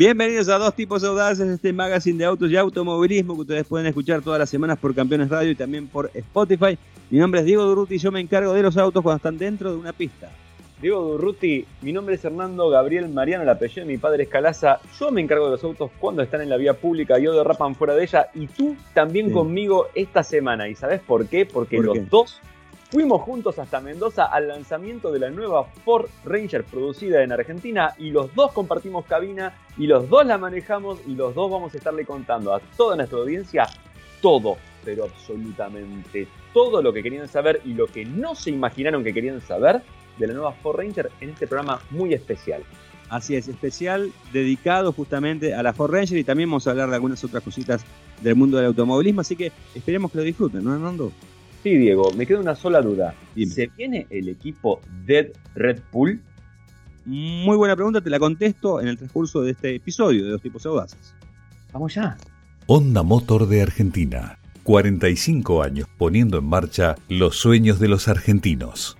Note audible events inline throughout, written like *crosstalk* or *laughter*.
Bienvenidos a Dos Tipos Audaces, este magazine de autos y automovilismo que ustedes pueden escuchar todas las semanas por Campeones Radio y también por Spotify. Mi nombre es Diego Durruti y yo me encargo de los autos cuando están dentro de una pista. Diego Durruti, mi nombre es Hernando Gabriel Mariano, el apellido de mi padre es Calaza. Yo me encargo de los autos cuando están en la vía pública y o derrapan fuera de ella. Y tú también Sí. conmigo esta semana. ¿Y sabes por qué? Porque ¿Por los qué? dos fuimos juntos hasta Mendoza al lanzamiento de la nueva Ford Ranger producida en Argentina. Y los dos compartimos cabina y los dos la manejamos y los dos vamos a estarle contando a toda nuestra audiencia todo, pero absolutamente todo lo que querían saber y lo que no se imaginaron que querían saber de la nueva Ford Ranger en este programa muy especial. Así es, especial dedicado justamente a la Ford Ranger y también vamos a hablar de algunas otras cositas del mundo del automovilismo, así que esperemos que lo disfruten, ¿no, Hernando? Sí, Diego, me queda una sola duda. Dime. ¿Se viene el equipo Dead Red Bull? Muy buena pregunta, te la contesto en el transcurso de este episodio de Dos Tipos Audaces. Vamos ya. Honda Motor de Argentina. 45 años poniendo en marcha los sueños de los argentinos.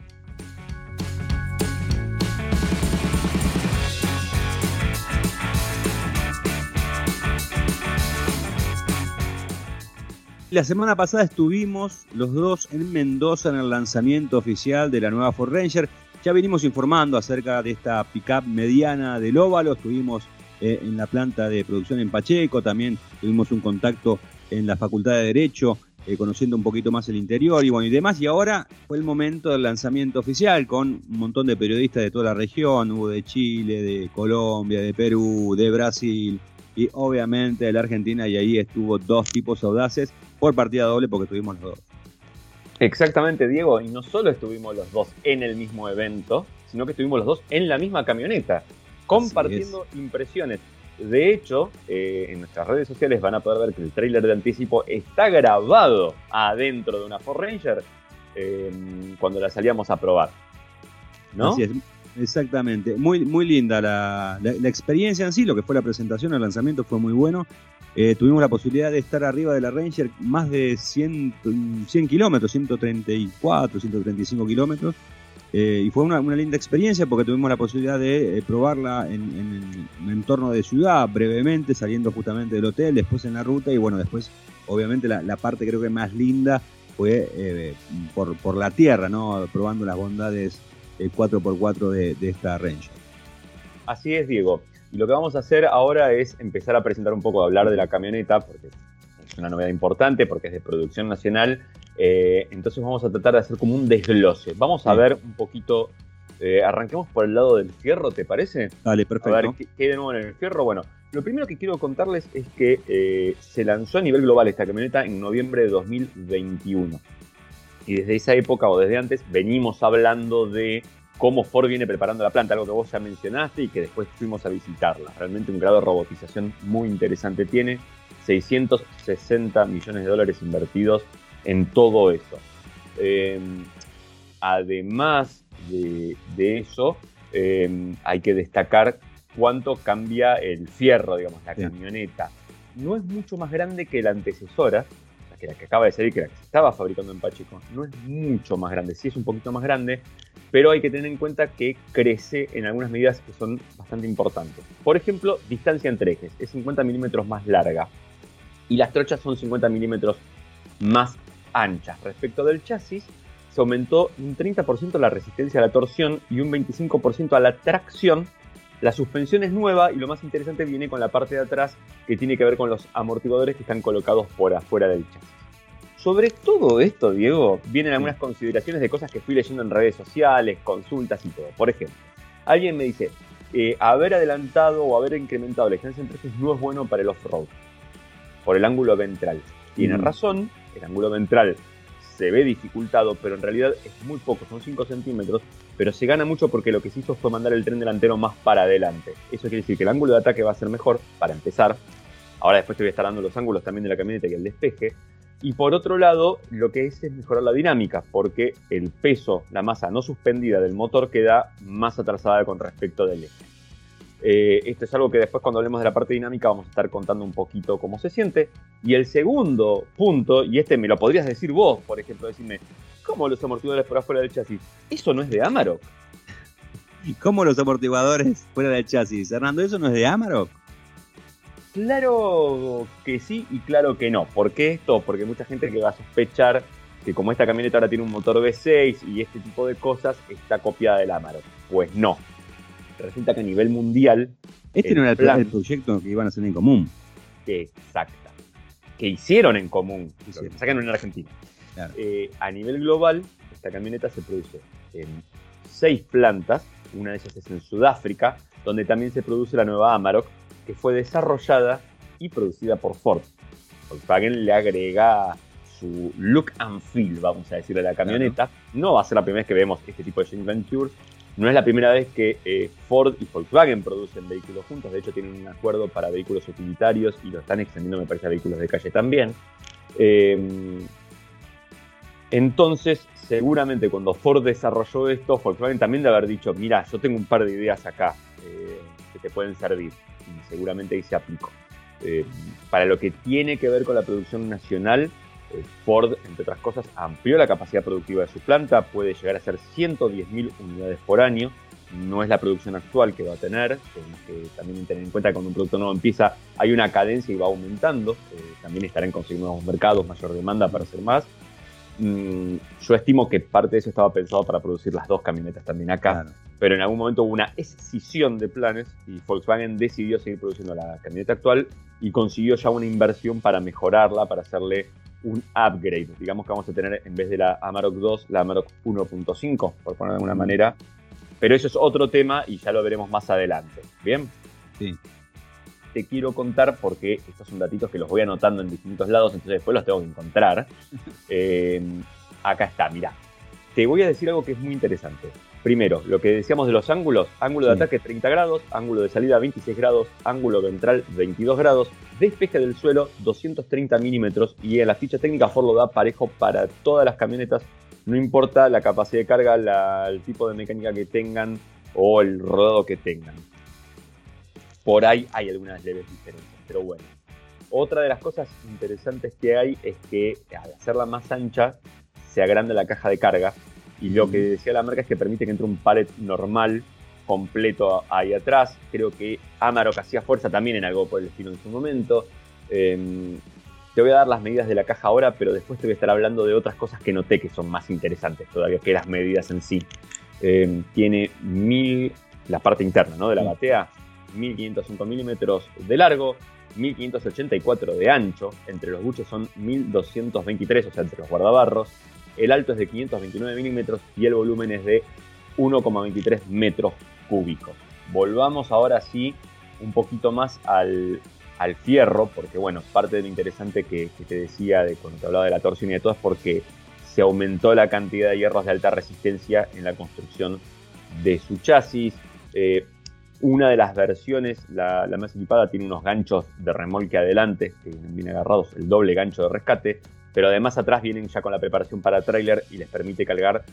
La semana pasada estuvimos los dos en Mendoza en el lanzamiento oficial de la nueva Ford Ranger. Ya venimos informando acerca de esta pickup mediana del óvalo. Estuvimos eh, en la planta de producción en Pacheco. También tuvimos un contacto en la Facultad de Derecho, eh, conociendo un poquito más el interior y bueno y demás. Y ahora fue el momento del lanzamiento oficial con un montón de periodistas de toda la región. Hubo de Chile, de Colombia, de Perú, de Brasil y obviamente de la Argentina. Y ahí estuvo dos tipos audaces por partida doble porque tuvimos los dos. Exactamente, Diego. Y no solo estuvimos los dos en el mismo evento, sino que estuvimos los dos en la misma camioneta, compartiendo impresiones. De hecho, eh, en nuestras redes sociales van a poder ver que el tráiler de anticipo está grabado adentro de una Ford Ranger eh, cuando la salíamos a probar. ¿No? Así es, exactamente. Muy, muy linda la, la- experiencia en sí, lo que fue la presentación, el lanzamiento fue muy bueno. Eh, tuvimos la posibilidad de estar arriba de la Ranger más de 100, 100 kilómetros, 134, 135 kilómetros. Eh, y fue una, una linda experiencia porque tuvimos la posibilidad de eh, probarla en, en- en entorno de ciudad brevemente, saliendo justamente del hotel, después en la ruta y bueno, después obviamente la, la parte creo que más linda fue eh, por, por la tierra, ¿no? probando las bondades eh, 4x4 de, de esta Ranger. Así es, Diego. Y lo que vamos a hacer ahora es empezar a presentar un poco, a hablar de la camioneta, porque es una novedad importante, porque es de producción nacional. Eh, entonces vamos a tratar de hacer como un desglose. Vamos a Sí. ver un poquito, eh, arranquemos por el lado del fierro, ¿te parece? Dale, A ver perfecto. ¿qué, qué hay de nuevo en el fierro. Bueno, lo primero que quiero contarles es que eh, se lanzó a nivel global esta camioneta en noviembre de 2021. Y desde esa época o desde antes venimos hablando de cómo Ford viene preparando la planta, algo que vos ya mencionaste y que después fuimos a visitarla. Realmente un grado de robotización muy interesante tiene. 660 millones de dólares invertidos en todo eso. Eh, además de, de eso, eh, hay que destacar cuánto cambia el fierro, digamos, la camioneta. No es mucho más grande que la antecesora, que, la que acaba de salir, que la que se estaba fabricando en Pacheco. No es mucho más grande, sí es un poquito más grande, pero hay que tener en cuenta que crece en algunas medidas que son bastante importantes. Por ejemplo, distancia entre ejes, es 50 milímetros más larga y las trochas son 50 milímetros más anchas. Respecto del chasis, se aumentó un 30% la resistencia a la torsión y un 25% a la tracción. La suspensión es nueva y lo más interesante viene con la parte de atrás que tiene que ver con los amortiguadores que están colocados por afuera del chasis. Sobre todo esto, Diego, vienen algunas consideraciones de cosas que fui leyendo en redes sociales, consultas y todo. Por ejemplo, alguien me dice, eh, haber adelantado o haber incrementado la distancia entre ejes no es bueno para el off-road, por el ángulo ventral. Tiene Mm. razón, el ángulo ventral se ve dificultado, pero en realidad es muy poco, son 5 centímetros, pero se gana mucho porque lo que se hizo fue mandar el tren delantero más para adelante. Eso quiere decir que el ángulo de ataque va a ser mejor, para empezar. Ahora después te voy a estar dando los ángulos también de la camioneta y el despeje. Y por otro lado, lo que es es mejorar la dinámica, porque el peso, la masa no suspendida del motor queda más atrasada con respecto del eje. Eh, esto es algo que después cuando hablemos de la parte dinámica vamos a estar contando un poquito cómo se siente. Y el segundo punto, y este me lo podrías decir vos, por ejemplo, decirme, ¿cómo los amortiguadores por afuera del chasis? ¿Eso no es de Amarok? ¿Cómo los amortiguadores fuera del chasis? Hernando, ¿eso no es de Amarok? Claro que sí y claro que no. ¿Por qué esto? Porque mucha gente que va a sospechar que como esta camioneta ahora tiene un motor V6 y este tipo de cosas, está copiada del Amarok. Pues no. Resulta que a nivel mundial... Este no era el, plan, el proyecto que iban a hacer en común. Exacta. Que hicieron en común. Que sacan en Argentina. Eh, a nivel global, esta camioneta se produce en seis plantas. Una de ellas es en Sudáfrica, donde también se produce la nueva Amarok, que fue desarrollada y producida por Ford. Volkswagen le agrega su look and feel, vamos a decir, a la camioneta. No va a ser la primera vez que vemos este tipo de joint ventures. No es la primera vez que eh, Ford y Volkswagen producen vehículos juntos. De hecho, tienen un acuerdo para vehículos utilitarios y lo están extendiendo, me parece, a vehículos de calle también. Eh, entonces, seguramente cuando Ford desarrolló esto, Volkswagen también de haber dicho, mira, yo tengo un par de ideas acá eh, que te pueden servir. Y seguramente ahí se aplicó. para lo que tiene que ver con la producción nacional, eh, Ford, entre otras cosas, amplió la capacidad productiva de su planta, puede llegar a ser 110.000 unidades por año. No es la producción actual que va a tener, que también tener en cuenta que cuando un producto nuevo empieza hay una cadencia y va aumentando. Eh, también estarán consiguiendo nuevos mercados, mayor demanda para hacer más. Mm, yo estimo que parte de eso estaba pensado para producir las dos camionetas también acá, pero en algún momento hubo una escisión de planes y Volkswagen decidió seguir produciendo la camioneta actual y consiguió ya una inversión para mejorarla, para hacerle un upgrade. Digamos que vamos a tener en vez de la Amarok 2, la Amarok 1.5, por poner de alguna manera. Pero eso es otro tema y ya lo veremos más adelante. ¿Bien? Sí. Te quiero contar porque estos son datitos que los voy anotando en distintos lados, entonces después los tengo que encontrar. *laughs* Eh, acá está, mira. Te voy a decir algo que es muy interesante. Primero, lo que decíamos de los ángulos, ángulo de ataque 30 grados, ángulo de salida 26 grados, ángulo ventral 22 grados, despeje del suelo 230 milímetros y en la ficha técnica Ford lo da parejo para todas las camionetas, no importa la capacidad de carga, el tipo de mecánica que tengan o el rodado que tengan. Por ahí hay algunas leves diferencias, pero bueno. Otra de las cosas interesantes que hay es que al hacerla más ancha se agranda la caja de carga y lo que decía la marca es que permite que entre un pallet normal, completo ahí atrás. Creo que Amarok hacía fuerza también en algo por el estilo en su momento. Em, te voy a dar las medidas de la caja ahora, pero después te voy a estar hablando de otras cosas que noté que son más interesantes todavía que las medidas en sí. Em, tiene mil, la parte interna ¿no? de la batea, 1505 milímetros de largo, 1584 de ancho, entre los buches son 1223, o sea, entre los guardabarros, el alto es de 529 milímetros y el volumen es de 1,23 metros cúbicos. Volvamos ahora sí un poquito más al, fierro, porque bueno, parte de lo interesante que, te decía de cuando te hablaba de la torsión y de todo es porque se aumentó la cantidad de hierros de alta resistencia en la construcción de su chasis. Eh, una de las versiones, la, la, más equipada, tiene unos ganchos de remolque adelante que vienen agarrados, el doble gancho de rescate pero además atrás vienen ya con la preparación para trailer y les permite cargar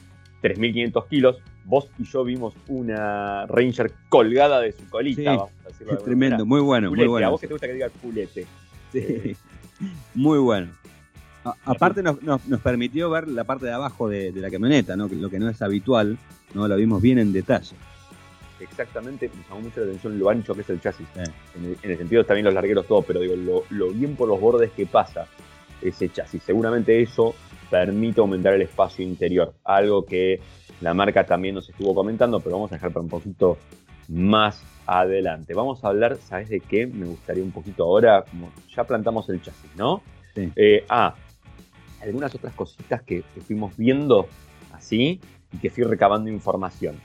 3.500 kilos. Vos y yo vimos una Ranger colgada de su colita, vamos a decirlo de Tremendo, muy bueno, muy bueno. A vos que te gusta que diga culete. Sí, *laughs* muy bueno. aparte nos, permitió ver la parte de abajo de, la camioneta, ¿no? lo que no es habitual, ¿no? lo vimos bien en detalle. Exactamente, me llamó mucho la atención lo ancho que es el chasis. En, el, sentido también los largueros todo, pero digo, lo, lo bien por los bordes que pasa ese chasis. Seguramente eso permite aumentar el espacio interior, algo que la marca también nos estuvo comentando, pero vamos a dejar para un poquito más adelante. Vamos a hablar, ¿sabes de qué? Me gustaría un poquito ahora, como ya plantamos el chasis, ¿no? Sí. Eh, ah, algunas otras cositas que, que fuimos viendo así y que fui recabando información.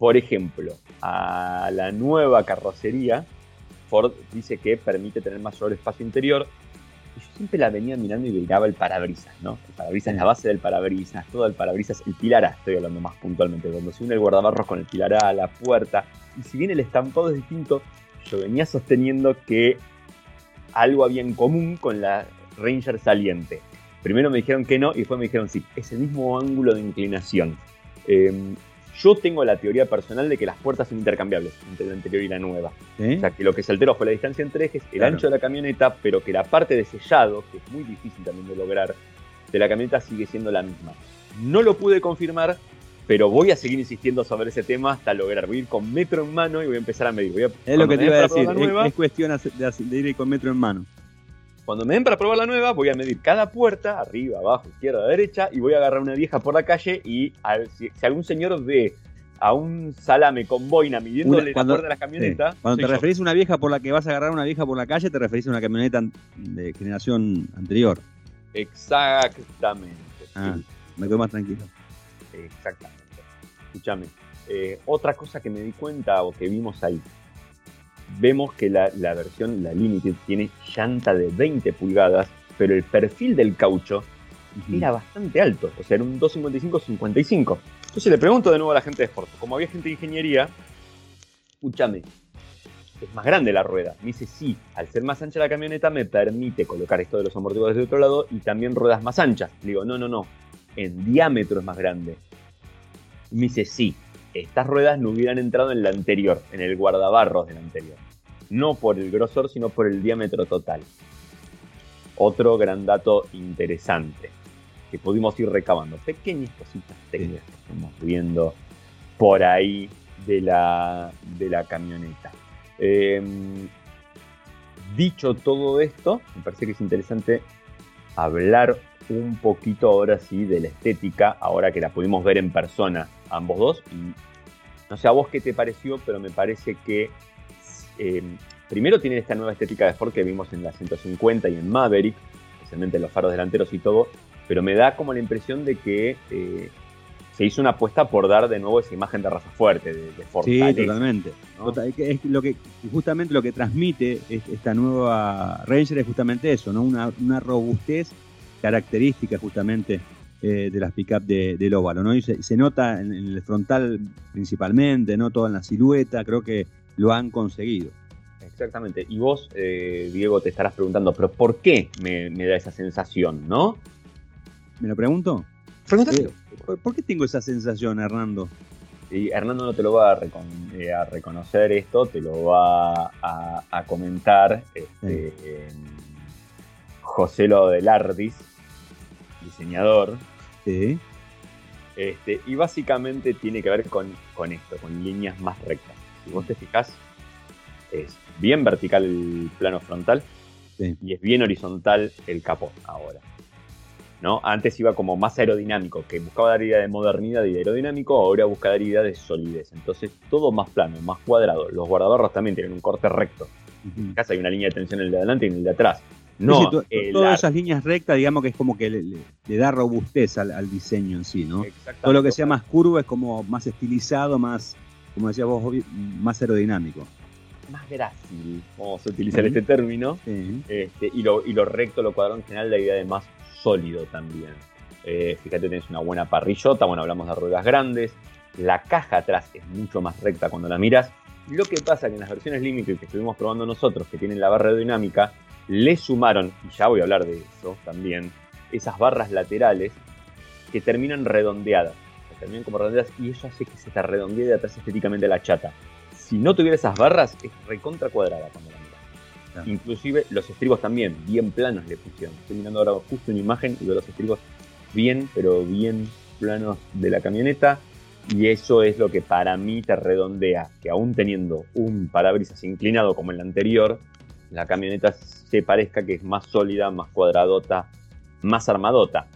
Por ejemplo, a la nueva carrocería, Ford dice que permite tener mayor espacio interior, yo siempre la venía mirando y miraba el parabrisas, ¿no? El parabrisas, la base del parabrisas, todo el parabrisas, el pilar A, estoy hablando más puntualmente, cuando se une el guardabarros con el pilar A, la puerta, y si bien el estampado es distinto, yo venía sosteniendo que algo había en común con la Ranger saliente. Primero me dijeron que no y después me dijeron sí, ese mismo ángulo de inclinación. Em, yo tengo la teoría personal de que las puertas son intercambiables entre la anterior y la nueva. O sea, que lo que se alteró fue la distancia entre ejes, el ancho de la camioneta, pero que la parte de sellado, que es muy difícil también de lograr, de la camioneta sigue siendo la misma. No lo pude confirmar, pero voy a seguir insistiendo sobre ese tema hasta lograr. Voy a ir con metro en mano y voy a empezar a medir. es lo que te iba a decir, es, cuestión de, ir con metro en mano. Cuando me den para probar la nueva, voy a medir cada puerta, arriba, abajo, izquierda, derecha, y voy a agarrar una vieja por la calle y si, algún señor ve a un salame con boina midiéndole la puerta de la camioneta. Cuando te referís a una vieja por la que vas a agarrar una vieja por la calle, te referís a una camioneta de generación anterior. Exactamente. Ah, me quedo más tranquilo. Exactamente. Escúchame. Eh, otra cosa que me di cuenta o que vimos ahí. Vemos que la, versión, la Limited, tiene llanta de 20 pulgadas, pero el perfil del caucho era bastante alto. O sea, era un 255-55. Entonces le pregunto de nuevo a la gente de Sport. Como había gente de ingeniería, escúchame, es más grande la rueda. Me dice, sí, al ser más ancha la camioneta me permite colocar esto de los amortiguadores de otro lado y también ruedas más anchas. Le digo, no, no, no, en diámetro es más grande. Me dice, sí, estas ruedas no hubieran entrado en la anterior, en el guardabarros del anterior. No por el grosor, sino por el diámetro total. Otro gran dato interesante que pudimos ir recabando. Pequeñas cositas técnicas que estamos viendo por ahí de la, de la camioneta. Em, dicho todo esto, me parece que es interesante hablar un poquito ahora sí de la estética, ahora que la pudimos ver en persona ambos dos. no sé a vos qué te pareció, pero me parece que eh, primero tiene esta nueva estética de Ford que vimos en la 150 y en Maverick, especialmente en los faros delanteros y todo, pero me da como la impresión de que eh, se hizo una apuesta por dar de nuevo esa imagen de raza fuerte, de, de Sí, totalmente. Es lo que, justamente lo que transmite esta nueva Ranger es justamente eso, ¿no? Una, una robustez característica justamente eh, de las pick-up de, del óvalo, ¿no? Y se, nota en, el frontal principalmente, ¿no? Toda en la silueta, creo que lo han conseguido. Exactamente. Y vos, eh, Diego, te estarás preguntando, ¿pero por qué me, da esa sensación, no? ¿Me lo pregunto? Pregúntate. Eh, ¿por, qué tengo esa sensación, Hernando? Y Hernando no te lo va a, reconocer esto, te lo va a, comentar este, José Lo del Ardis, diseñador. Sí. Este, y básicamente tiene que ver con, esto, con líneas más rectas. Si vos te fijas, es bien vertical el plano frontal y es bien horizontal el capó ahora. ¿no? Antes iba como más aerodinámico, que buscaba dar idea de modernidad y de aerodinámico, ahora busca dar idea de solidez. Entonces todo más plano, más cuadrado. Los guardabarros también tienen un corte recto. En casa hay una línea de tensión en el de adelante y en el de atrás. No, todas esas líneas rectas, digamos que es como que le, da robustez al, diseño en sí, ¿no? Todo lo que sea más curvo es como más estilizado, más, como decías vos, más aerodinámico. Más grácil, vamos a utilizar este término. Este, y, lo, y lo recto, lo cuadrado en general, la idea de más sólido también. Eh, fíjate, tienes una buena parrillota, bueno, hablamos de ruedas grandes. La caja atrás es mucho más recta cuando la miras. Lo que pasa que en las versiones Limited que estuvimos probando nosotros, que tienen la barra aerodinámica, le sumaron, y ya voy a hablar de eso también, esas barras laterales que terminan redondeadas. terminan como redondeadas y eso hace que se te redondee de atrás estéticamente la chata. Si no tuviera esas barras, es recontra cuadrada cuando la miras. Inclusive los estribos también, bien planos le pusieron. Estoy mirando ahora justo una imagen y veo los estribos bien, pero bien planos de la camioneta. Y eso es lo que para mí te redondea, que aún teniendo un parabrisas inclinado como el anterior, la camioneta se parezca que es más sólida, más cuadradota, más armadota.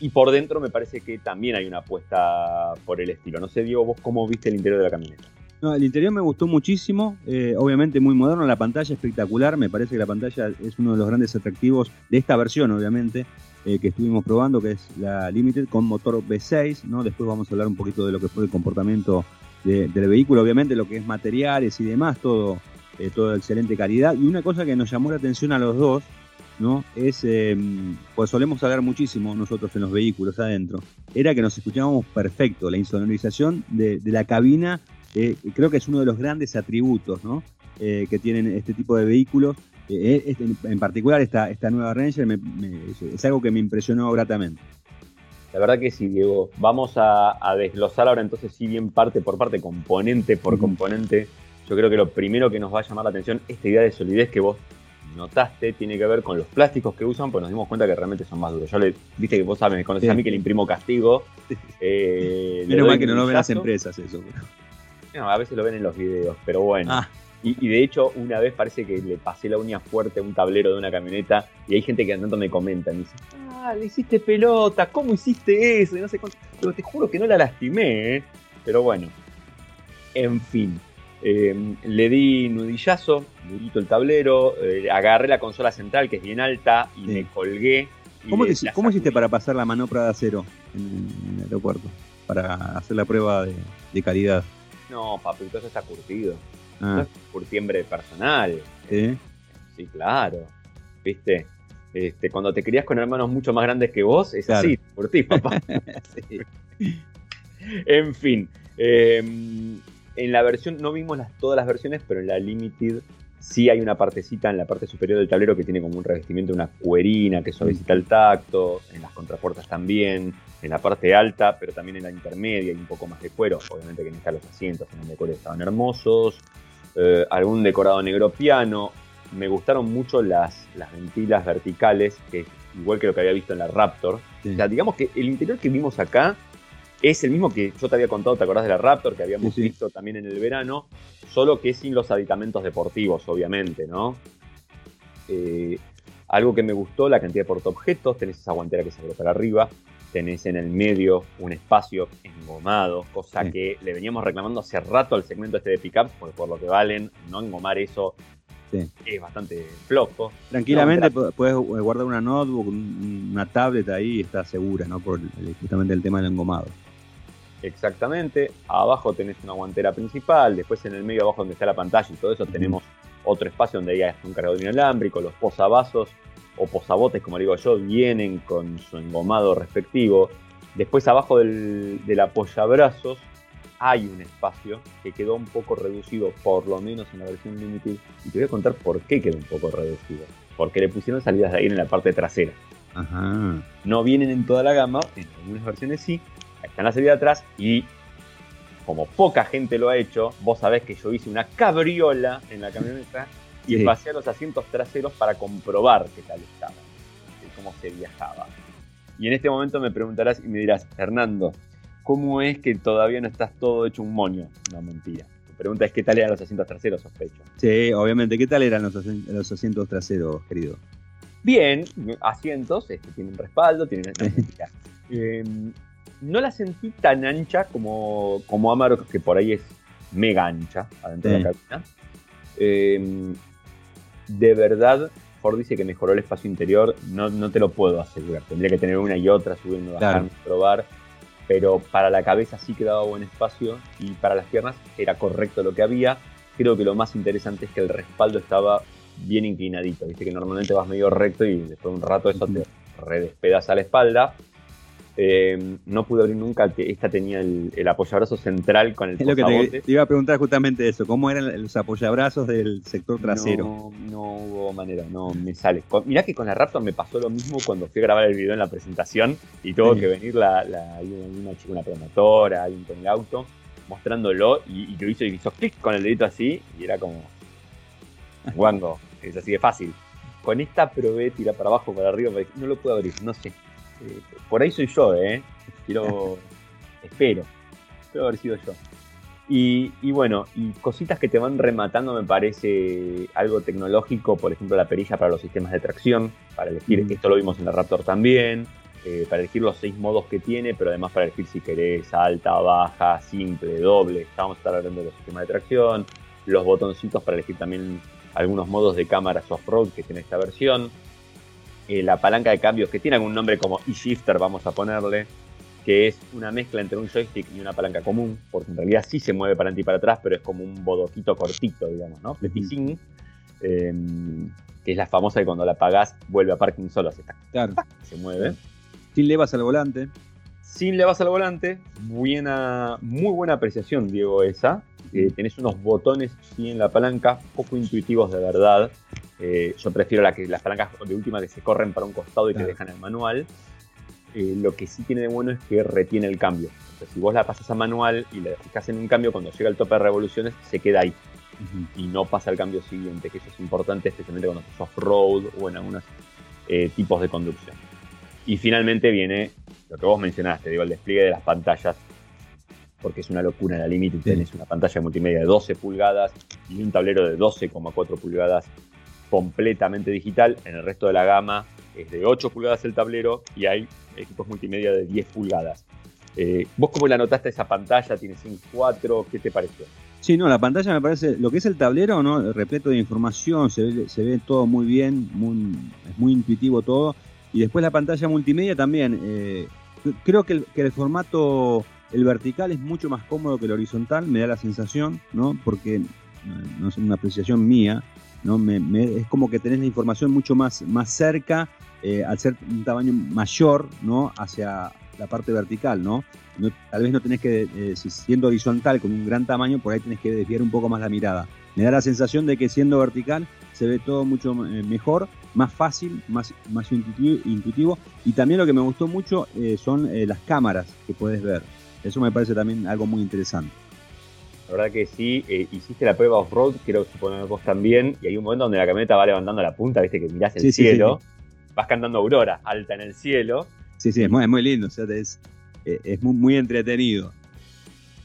Y por dentro me parece que también hay una apuesta por el estilo. No sé, Diego, vos cómo viste el interior de la camioneta. El interior me gustó muchísimo, eh, obviamente muy moderno, la pantalla espectacular, me parece que la pantalla es uno de los grandes atractivos de esta versión, obviamente, eh, que estuvimos probando, que es la Limited con motor V6, ¿no? Después vamos a hablar un poquito de lo que fue el comportamiento del vehículo, obviamente lo que es materiales y demás, todo eh, toda excelente calidad. Y una cosa que nos llamó la atención a los dos, ¿no? Es, em, pues solemos hablar muchísimo nosotros en los vehículos adentro, era que nos escuchábamos perfecto. La insonorización de, la cabina eh, creo que es uno de los grandes atributos, ¿no? Eh, que tienen este tipo de vehículos. Este, en particular esta, esta nueva Ranger es algo que me impresionó gratamente. La verdad que sí, Diego. Vamos a, desglosar ahora entonces sí bien parte por parte, componente por componente, yo creo que lo primero que nos va a llamar la atención es esta idea de solidez que vos notaste, tiene que ver con los plásticos que usan, pues nos dimos cuenta que realmente son más duros. Yo le, viste que vos sabes, me conoces a mí que le imprimo castigo. Eh, Menos mal que no lo ven las empresas eso. No, a veces lo ven en los videos, pero bueno. Ah. Y, de hecho, una vez parece que le pasé la uña fuerte a un tablero de una camioneta y hay gente que andando me comenta, me dice, ah, le hiciste pelota, ¿cómo hiciste eso? Y no sé cuánto. Pero te juro que no la lastimé, ¿eh? Pero bueno, en fin. Eh, le di nudillazo, durito el tablero, eh, agarré la consola central que es bien alta y me colgué. ¿Cómo, hiciste para pasar la manopla de acero en, el aeropuerto? Para hacer la prueba de, calidad. No, papi, entonces está curtido. Ah. es curtiembre personal. ¿Sí? claro. ¿Viste? Este, cuando te crías con hermanos mucho más grandes que vos, es así, curtís, papá. *laughs* En fin. Eh, en la versión, no vimos las, todas las versiones, pero en la Limited sí hay una partecita en la parte superior del tablero que tiene como un revestimiento, una cuerina que suavecita el tacto, en las contrapuertas también, en la parte alta, pero también en la intermedia y un poco más de cuero. Obviamente que en esta los asientos en el decoro estaban hermosos. Eh, algún decorado negro piano. Me gustaron mucho las, las ventilas verticales, que es igual que lo que había visto en la Raptor. O sea, digamos que el interior que vimos acá es el mismo que yo te había contado, ¿te acordás de la Raptor que habíamos visto también en el verano? Solo que sin los aditamentos deportivos, obviamente, ¿no? Eh, algo que me gustó, la cantidad de portaobjetos, tenés esa guantera que se abre para arriba, tenés en el medio un espacio engomado, cosa que le veníamos reclamando hace rato al segmento este de pickups, porque por lo que valen, no engomar eso es bastante flojo. Tranquilamente puedes guardar una notebook, una tablet ahí y está segura, ¿no? Por justamente el tema del engomado. Exactamente. Abajo tenés una guantera principal, después en el medio abajo donde está la pantalla y todo eso tenemos otro espacio donde hay un cargador inalámbrico, los posavasos o posabotes, como digo yo, vienen con su engomado respectivo. Después abajo del, del apoyabrazos hay un espacio que quedó un poco reducido, por lo menos en la versión Limited, y te voy a contar por qué quedó un poco reducido. Porque le pusieron salidas de aire en la parte trasera. No vienen en toda la gama, en algunas versiones sí, está en la salida de atrás y como poca gente lo ha hecho, vos sabés que yo hice una cabriola en la camioneta y pasé a los asientos traseros para comprobar qué tal estaba, cómo se viajaba. Y en este momento me preguntarás y me dirás, Hernando, ¿cómo es que todavía no estás todo hecho un moño? No, mentira. Tu pregunta es qué tal eran los asientos traseros, sospecho. Sí, obviamente. ¿Qué tal eran los, asientos traseros, querido? Bien, asientos, este, tienen respaldo, tienen... *laughs* eh, no la sentí tan ancha como, como Amarok, que por ahí es mega ancha adentro de la cabina. Em, de verdad, Ford dice que mejoró el espacio interior. No, no te lo puedo asegurar. Tendría que tener una y otra, subiendo, bajando, probar. Pero para la cabeza sí quedaba buen espacio y para las piernas era correcto lo que había. Creo que lo más interesante es que el respaldo estaba bien inclinadito. Viste que normalmente vas medio recto y después de un rato eso te redespedaza la espalda. Eh, no pude abrir nunca, esta tenía el, apoyabrazos central con el Es lo que te, iba a preguntar justamente eso, ¿cómo eran los apoyabrazos del sector trasero? No, no hubo manera, no me sale. mirá que con la Raptor me pasó lo mismo cuando fui a grabar el video en la presentación y tuvo que venir la, una chica, una promotora, alguien con el auto, mostrándolo y, yo hice, hizo clic con el dedito así y era como, guango, es así de fácil. Con esta probé, tira para abajo, para arriba, no lo puedo abrir, no sé eh, por ahí soy yo, ¿eh? Quiero, *laughs* espero, espero haber sido yo. Y, bueno, y cositas que te van rematando me parece algo tecnológico, por ejemplo la perilla para los sistemas de tracción, para elegir, mm. esto lo vimos en la Raptor también, eh, para elegir los seis modos que tiene, pero además para elegir si querés alta, baja, simple, doble, estamos hablando de los sistemas de tracción, los botoncitos para elegir también algunos modos de cámara off-road que tiene esta versión, eh, la palanca de cambios que tiene algún nombre como e-shifter, vamos a ponerle, que es una mezcla entre un joystick y una palanca común, porque en realidad sí se mueve para adelante y para atrás, pero es como un bodoquito cortito, digamos, ¿no? Petit em, que es la famosa que cuando la apagás vuelve a parking solo, se, claro. se mueve. Sin levas al volante. Sin levas al volante, buena, muy buena apreciación, Diego, esa. Eh, tenés unos botones sí, en la palanca, poco intuitivos de verdad. Eh, yo prefiero la que, las palancas de última que se corren para un costado y que dejan el manual. Eh, lo que sí tiene de bueno es que retiene el cambio. Entonces, si vos la pasas a manual y la fijas en un cambio, cuando llega el tope de revoluciones, se queda ahí. y no pasa al cambio siguiente, que eso es importante especialmente cuando estás off-road o en algunos eh, tipos de conducción. Y finalmente viene lo que vos mencionaste, digo, el despliegue de las pantallas, porque es una locura en la límite. Tenés una pantalla multimedia de 12 pulgadas y un tablero de 12,4 pulgadas completamente digital. En el resto de la gama es de 8 pulgadas el tablero y hay equipos multimedia de 10 pulgadas. Eh, ¿Vos cómo la notaste esa pantalla? ¿Tienes 4? ¿Qué te pareció? Sí, no, la pantalla me parece, lo que es el tablero, ¿no? Repleto de información, se ve, se ve todo muy bien, es muy intuitivo todo. Y después la pantalla multimedia también. Eh, creo que el, formato, el vertical es mucho más cómodo que el horizontal, me da la sensación, ¿no? Porque, no es una apreciación mía, ¿no? es como que tenés la información mucho más, más cerca, eh, al ser un tamaño mayor, ¿no? Hacia la parte vertical, ¿no? tal vez no tenés que, eh, siendo horizontal con un gran tamaño, por ahí tenés que desviar un poco más la mirada. Me da la sensación de que siendo vertical se ve todo mucho eh, mejor, más fácil, más, más intuitivo, Y también lo que me gustó mucho eh, son las cámaras que puedes ver. Eso me parece también algo muy interesante. La verdad que sí, hiciste la prueba off-road, quiero suponer vos también, y hay un momento donde la camioneta va levantando la punta, viste que mirás el cielo, vas cantando aurora alta en el cielo. Sí, sí, es muy, es muy lindo, o sea, es, eh, es muy, muy entretenido.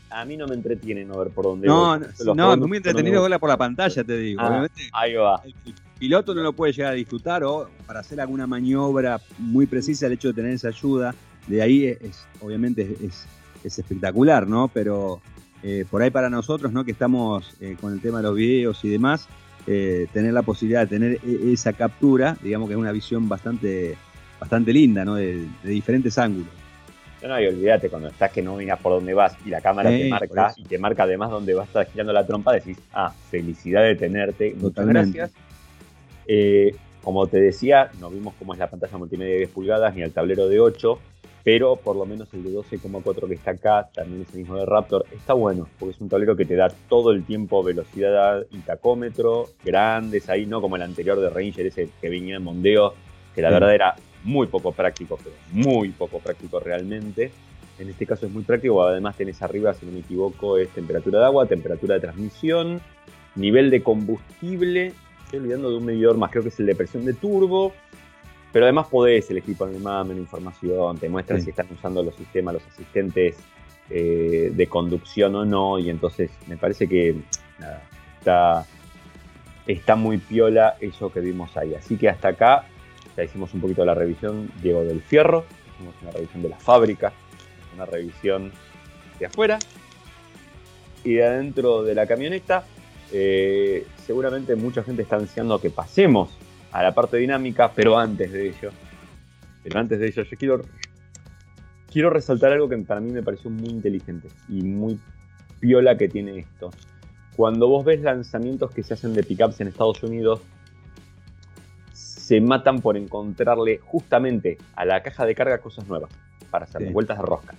A mí no me entretiene no ver por dónde No, no, es muy entretenido verla por la pantalla, te digo. Ah, ahí va. El, piloto no lo puede llegar a disfrutar o para hacer alguna maniobra muy precisa, el hecho de tener esa ayuda, de ahí es, obviamente es, espectacular, ¿no? Pero eh, por ahí para nosotros, ¿no? Que estamos eh, con el tema de los videos y demás, tener la posibilidad de tener e, esa captura, digamos que es una visión bastante, bastante linda, ¿no? de diferentes ángulos. No, y olvídate, cuando estás que no miras por dónde vas y la cámara te marca y te marca además dónde vas a estar girando la trompa, decís, ah, felicidad de tenerte, muchas gracias. Como te decía, no vimos cómo es la pantalla multimedia de 10 pulgadas ni el tablero de 8, pero por lo menos el de 12,4 que está acá, también es el mismo de Raptor, está bueno, porque es un tablero que te da todo el tiempo velocidad y tacómetro, grandes ahí, no como el anterior de Ranger, ese que venía en Mondeo, que la verdad era muy poco práctico, pero muy poco práctico realmente. En este caso es muy práctico, además tenés arriba, si no me equivoco, es temperatura de agua, temperatura de transmisión, nivel de combustible, estoy olvidando de un medidor más, creo que es el de presión de turbo, pero además podés elegir poner más menos información, te muestran si están usando los sistemas, los asistentes eh, de conducción o no, y entonces me parece que está, está muy piola eso que vimos ahí. Así que hasta acá ya hicimos un poquito de la revisión, Diego del Fierro, hicimos una revisión de la fábrica, una revisión de afuera y de adentro de la camioneta. Eh, seguramente mucha gente está ansiando que pasemos a la parte dinámica, pero antes de ello, pero antes de ello, yo quiero, quiero resaltar algo que para mí me pareció muy inteligente y muy piola que tiene esto. Cuando vos ves lanzamientos que se hacen de pickups en Estados Unidos, se matan por encontrarle justamente a la caja de carga cosas nuevas para hacer vueltas de rosca.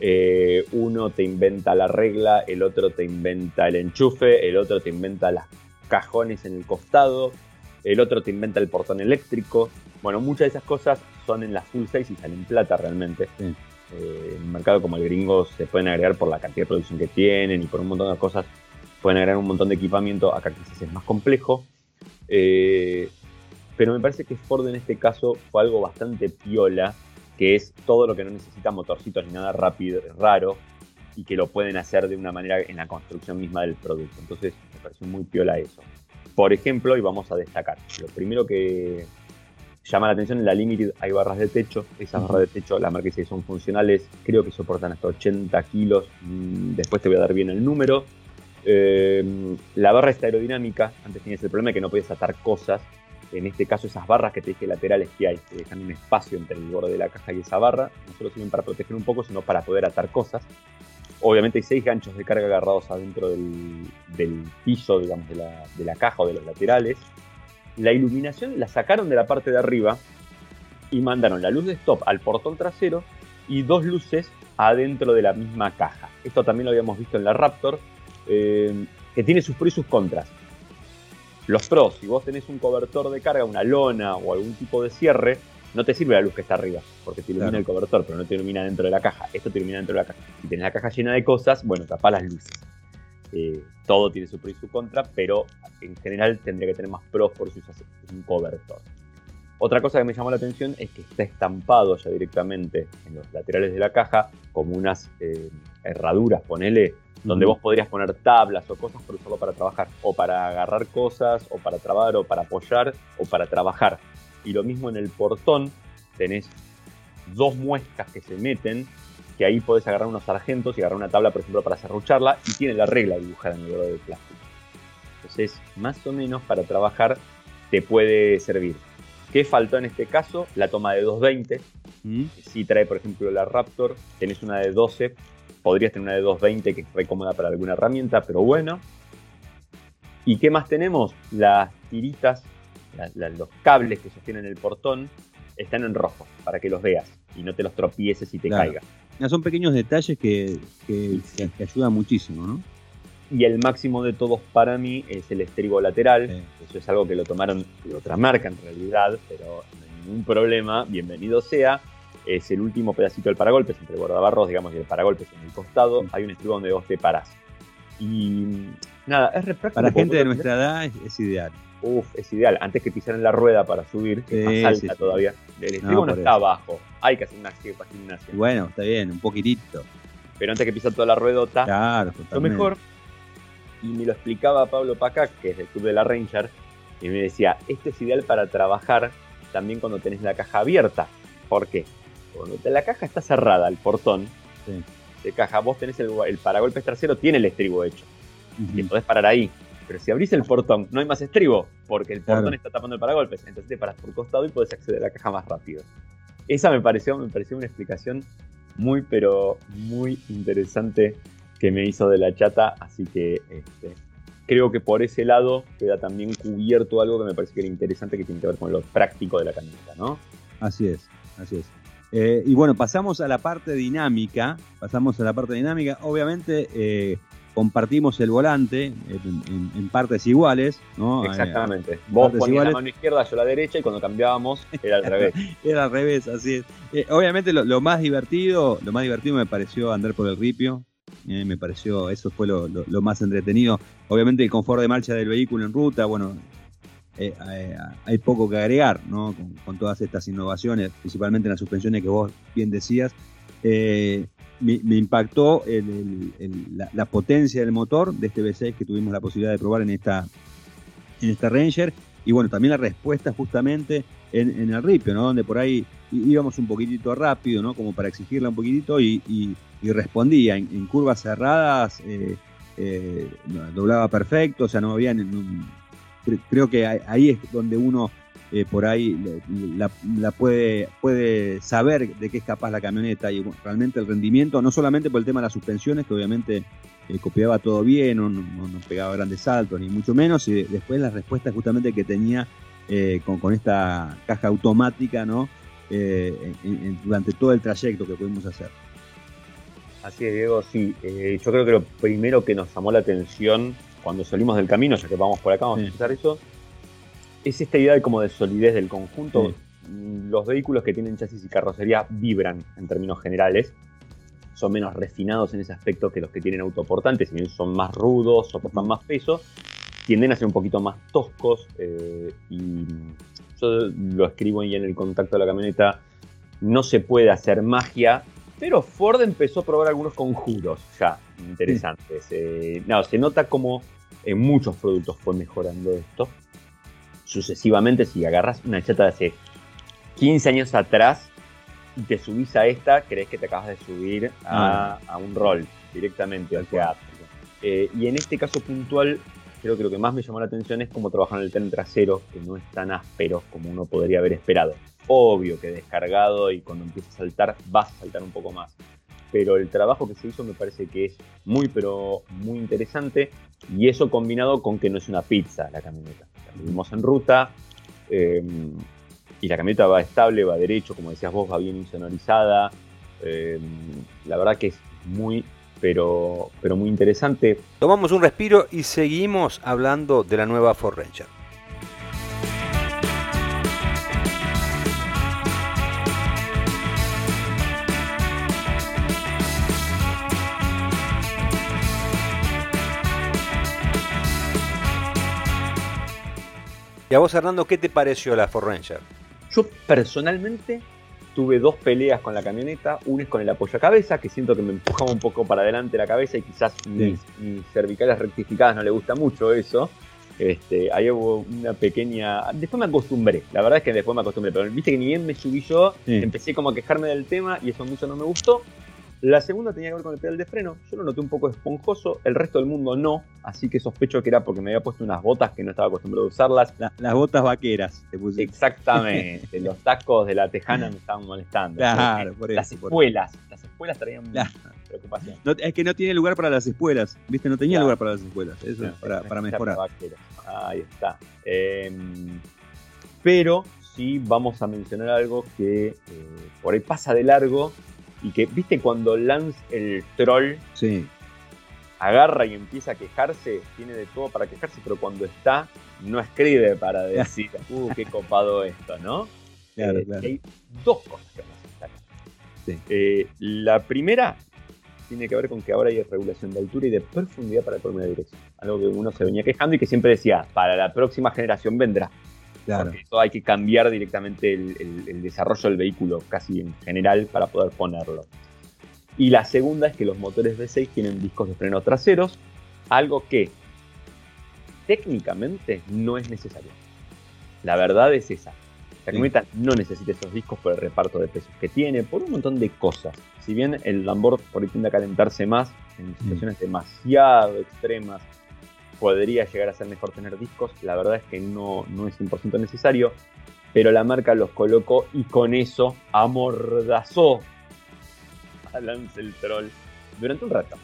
Eh, uno te inventa la regla, el otro te inventa el enchufe, el otro te inventa las cajones en el costado, el otro te inventa el portón eléctrico. Bueno, muchas de esas cosas son en las full size y salen plata realmente. Eh, en un mercado como el gringo se pueden agregar por la cantidad de producción que tienen y por un montón de cosas. Pueden agregar un montón de equipamiento. Acá quizás es más complejo. Eh, pero me parece que Ford en este caso fue algo bastante piola, que es todo lo que no necesita motorcitos ni nada rápido, raro, y que lo pueden hacer de una manera en la construcción misma del producto. Entonces me pareció muy piola eso. Por ejemplo, y vamos a destacar, lo primero que llama la atención en la Limited hay barras de techo, esas barras de techo, la marca dice son funcionales, creo que soportan hasta 80 kilos, mm, después te voy a dar bien el número. Eh, la barra está aerodinámica, antes tenías el problema de que no podías atar cosas, en este caso esas barras que te dije laterales que hay, que dejan un espacio entre el borde de la caja y esa barra, no solo sirven para proteger un poco, sino para poder atar cosas. Obviamente hay seis ganchos de carga agarrados adentro del, piso, digamos, de la, de la, caja o de los laterales. La iluminación la sacaron de la parte de arriba y mandaron la luz de stop al portón trasero y dos luces adentro de la misma caja. Esto también lo habíamos visto en la Raptor, eh, que tiene sus pros y sus contras. Los pros, si vos tenés un cobertor de carga, una lona o algún tipo de cierre, no te sirve la luz que está arriba, porque te ilumina el cobertor, pero no te ilumina dentro de la caja. Esto te ilumina dentro de la caja. Si tenés la caja llena de cosas, bueno, tapá las luces. eh, todo tiene su pro y su contra, pero en general tendría que tener más pros por si usas un cobertor. Otra cosa que me llamó la atención es que está estampado ya directamente en los laterales de la caja como unas eh, herraduras, ponele, donde vos podrías poner tablas o cosas para usarlo para trabajar, o para agarrar cosas, o para trabar, o para apoyar, o para trabajar. Y lo mismo en el portón, tenés dos muescas que se meten, que ahí podés agarrar unos sargentos y agarrar una tabla, por ejemplo, para serrucharla, y tiene la regla dibujada en el borde de plástico. Entonces, más o menos para trabajar te puede servir. ¿Qué faltó en este caso? La toma de 220. Mm. Si trae, por ejemplo, la Raptor, tenés una de 12, podrías tener una de 220 que es re cómoda para alguna herramienta, pero bueno. ¿Y qué más tenemos? Las tiritas, los cables que sostienen el portón están en rojo para que los veas y no te los tropieces y te caiga. son pequeños detalles que, que, ayudan muchísimo, ¿no? Y el máximo de todos para mí es el estribo lateral. Eso es algo que lo tomaron de otra marca en realidad, pero no hay ningún problema. Bienvenido sea. Es el último pedacito del paragolpes entre guardabarros, digamos, y el paragolpes en el costado. Hay un estribo donde vos te parás. Y nada, es re Para gente de nuestra edad es ideal. Uf, es ideal. Antes que pisar en la rueda para subir, que más alta todavía. El estribo no, está abajo. Hay que hacer una gimnasia. Bueno, está bien, un poquitito. Pero antes que pisar toda la ruedota, claro, lo mejor. Y me lo explicaba Pablo Paca, que es del club de la Ranger, y me decía, esto es ideal para trabajar también cuando tenés la caja abierta. ¿Por qué? Cuando la caja está cerrada, el portón de caja, vos tenés el, el paragolpes trasero, tiene el estribo hecho. Y podés parar ahí. Pero si abrís el portón, no hay más estribo, porque el portón está tapando el paragolpes. Entonces te paras por costado y puedes acceder a la caja más rápido. Esa me pareció, me pareció una explicación muy, pero muy interesante que me hizo de la chata. Así que este, creo que por ese lado queda también cubierto algo que me parece que era interesante que tiene que ver con lo práctico de la camioneta, ¿no? Así es, así es. Eh, y bueno, pasamos a la parte dinámica. Pasamos a la parte dinámica. Obviamente, eh, compartimos el volante en, partes iguales, ¿no? Exactamente. Eh, Vos ponías la mano izquierda, yo la derecha, y cuando cambiábamos era al revés. *laughs* era al revés, así es. Eh, obviamente lo, más divertido, lo más divertido me pareció andar por el ripio. Eh, me pareció, eso fue lo, más entretenido. Obviamente el confort de marcha del vehículo en ruta, bueno, hay poco que agregar, ¿no? Con, todas estas innovaciones, principalmente en las suspensiones que vos bien decías me, impactó la, potencia del motor de este V6 que tuvimos la posibilidad de probar en esta, en esta Ranger. Y bueno, también la respuesta justamente en, el ripio, ¿no? Donde por ahí íbamos un poquitito rápido, ¿no? Como para exigirla un poquitito y, respondía en, curvas cerradas, eh, eh, doblaba perfecto, o sea, no había... creo que ahí es donde uno eh, por ahí la, puede, puede saber de qué es capaz la camioneta y realmente el rendimiento, no solamente por el tema de las suspensiones, que obviamente eh, copiaba todo bien, no, pegaba grandes saltos, ni mucho menos, y después la respuesta justamente que tenía eh, con, esta caja automática ¿no? durante todo el trayecto que pudimos hacer. Así es, Diego, sí. yo creo que lo primero que nos llamó la atención cuando salimos del camino, ya que vamos por acá, vamos a empezar eso, es esta idea de como de solidez del conjunto. Los vehículos que tienen chasis y carrocería vibran en términos generales. Son menos refinados en ese aspecto que los que tienen autoportantes, si bien son más rudos, soportan más peso, tienden a ser un poquito más toscos. Eh, y yo lo escribo ahí en el contacto de la camioneta. No se puede hacer magia, pero Ford empezó a probar algunos conjuros ya interesantes. Eh, se nota como en muchos productos fue mejorando esto sucesivamente, si agarras una chata de hace 15 años atrás y te subís a esta, crees que te acabas de subir a, ah. un rol directamente al teatro. Eh, y en este caso puntual, creo que lo que más me llamó la atención es cómo trabajan el tren trasero, que no es tan áspero como uno podría haber esperado. Obvio que descargado y cuando empieza a saltar, vas a saltar un poco más. Pero el trabajo que se hizo me parece que es muy, pero muy interesante. Y eso combinado con que no es una pizza la camioneta. Vivimos en ruta em, y la camioneta va estable, va derecho, como decías vos, va bien insonorizada. Em, la verdad que es muy, pero, pero muy interesante. Tomamos un respiro y seguimos hablando de la nueva Ford Ranger. ¿Y a vos, Hernando, qué te pareció la Ford Ranger? Yo personalmente tuve dos peleas con la camioneta. Una es con el apoyacabeza, que siento que me empujaba un poco para adelante la cabeza y quizás mis, mis cervicales rectificadas no le gusta mucho eso. Este, ahí hubo una pequeña. Después me acostumbré, la verdad es que después me acostumbré, pero viste que ni bien me subí yo, empecé como a quejarme del tema y eso mucho no me gustó. La segunda tenía que ver con el pedal de freno. Yo lo noté un poco esponjoso, el resto del mundo no, así que sospecho que era porque me había puesto unas botas que no estaba acostumbrado a usarlas. las botas vaqueras, te puse. Exactamente, los tacos de la tejana me estaban molestando. Claro, por eso. Las espuelas, las espuelas traían preocupación. es que no tiene lugar para las espuelas, ¿viste? No tenía lugar para las espuelas, eso es para, para mejorar. Ahí está. Em, pero sí vamos a mencionar algo que eh, por ahí pasa de largo y que, viste, cuando Lance el troll sí. agarra y empieza a quejarse, tiene de todo para quejarse, pero cuando está, no escribe para decir, *laughs* uh, qué copado esto, ¿no? Claro, eh, Hay dos cosas que a destacar. Sí. Eh, la primera tiene que ver con que ahora hay regulación de altura y de profundidad para la columna de dirección. Algo que uno se venía quejando y que siempre decía, para la próxima generación vendrá. Claro. Porque eso hay que cambiar directamente el, desarrollo del vehículo, casi en general, para poder ponerlo. Y la segunda es que los motores V6 tienen discos de freno traseros, algo que técnicamente no es necesario. La verdad es esa. La camioneta no necesita esos discos por el reparto de pesos que tiene, por un montón de cosas. Si bien el Lambord por ahí tiende a calentarse más en situaciones demasiado extremas, podría llegar a ser mejor tener discos. La verdad es que no, no es 100% necesario, pero la marca los colocó y con eso amordazó a Lance el Troll durante un rato.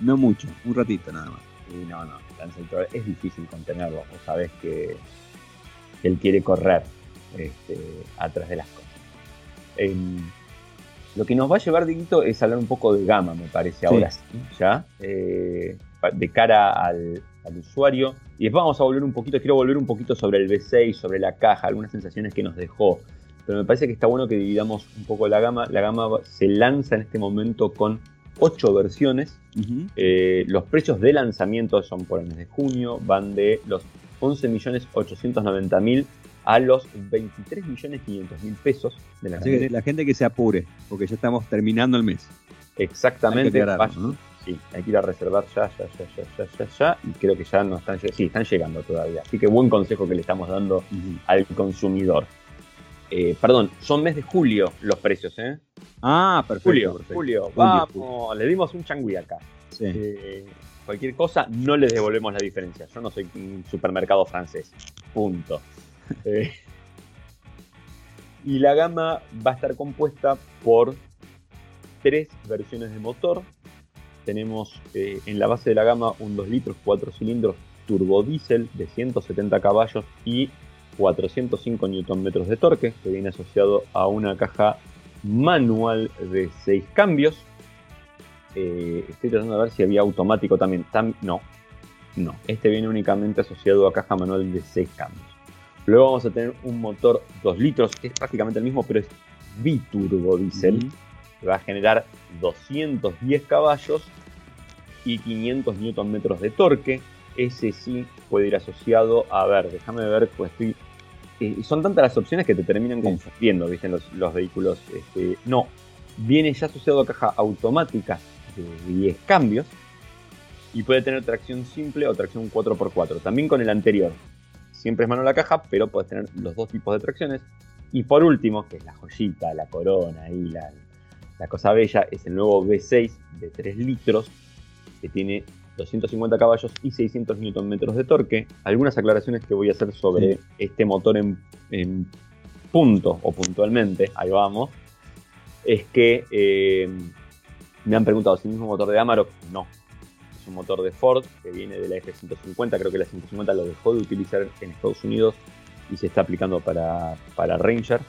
No, mucho, un ratito nada más. Y no, no, Lance el Troll es difícil contenerlo. Vos sabés que, él quiere correr este, atrás de las cosas. Em, lo que nos va a llevar, Diguito, es hablar un poco de gama, me parece, ahora sí, ya, eh, de cara al, usuario. Y después vamos a volver un poquito, quiero volver un poquito sobre el V6, sobre la caja, algunas sensaciones que nos dejó. Pero me parece que está bueno que dividamos un poco la gama. La gama se lanza en este momento con ocho versiones. Eh, los precios de lanzamiento son por el mes de junio, van de los 11.890.000 a los 23 millones mil pesos de la, Así la gente que se apure, porque ya estamos terminando el mes. Exactamente. Sí, hay que ir a reservar ya, ya, ya, ya, ya, ya, y creo que ya no están, sí, están llegando todavía. Así que buen consejo que le estamos dando al consumidor. Eh, perdón, son mes de julio los precios, ¿eh? Ah, perfecto. Julio, julio, vamos, le dimos un changüí acá. Sí. Eh, cualquier cosa, no les devolvemos la diferencia. Yo no soy un supermercado francés. Punto. Eh, y la gama va a estar compuesta por tres versiones de motor. Tenemos eh, en la base de la gama un 2 litros 4 cilindros turbodiesel de 170 caballos y 405 Nm de torque, que viene asociado a una caja manual de 6 cambios. Eh, estoy tratando de ver si había automático también. no, no. Este viene únicamente asociado a caja manual de 6 cambios. Luego vamos a tener un motor 2 litros, que es prácticamente el mismo, pero es biturbo diésel, que va a generar 210 caballos y 500 Nm de torque. Ese sí puede ir asociado a ver, déjame ver, pues estoy. Eh, son tantas las opciones que te terminan confundiendo, ¿viste? Los, los vehículos. Este, no, viene ya asociado a caja automática de 10 cambios y puede tener tracción simple o tracción 4x4. También con el anterior, siempre es mano la caja, pero puedes tener los dos tipos de tracciones. Y por último, que es la joyita, la corona y la, la cosa bella, es el nuevo V6 de 3 litros, que tiene 250 caballos y 600 Nm de torque. Algunas aclaraciones que voy a hacer sobre este motor en, punto o puntualmente, ahí vamos, es que eh, me han preguntado si el mismo motor de Amarok, no, un motor de Ford que viene de la F-150, creo que la 150 lo dejó de utilizar en Estados Unidos y se está aplicando para, Ranger.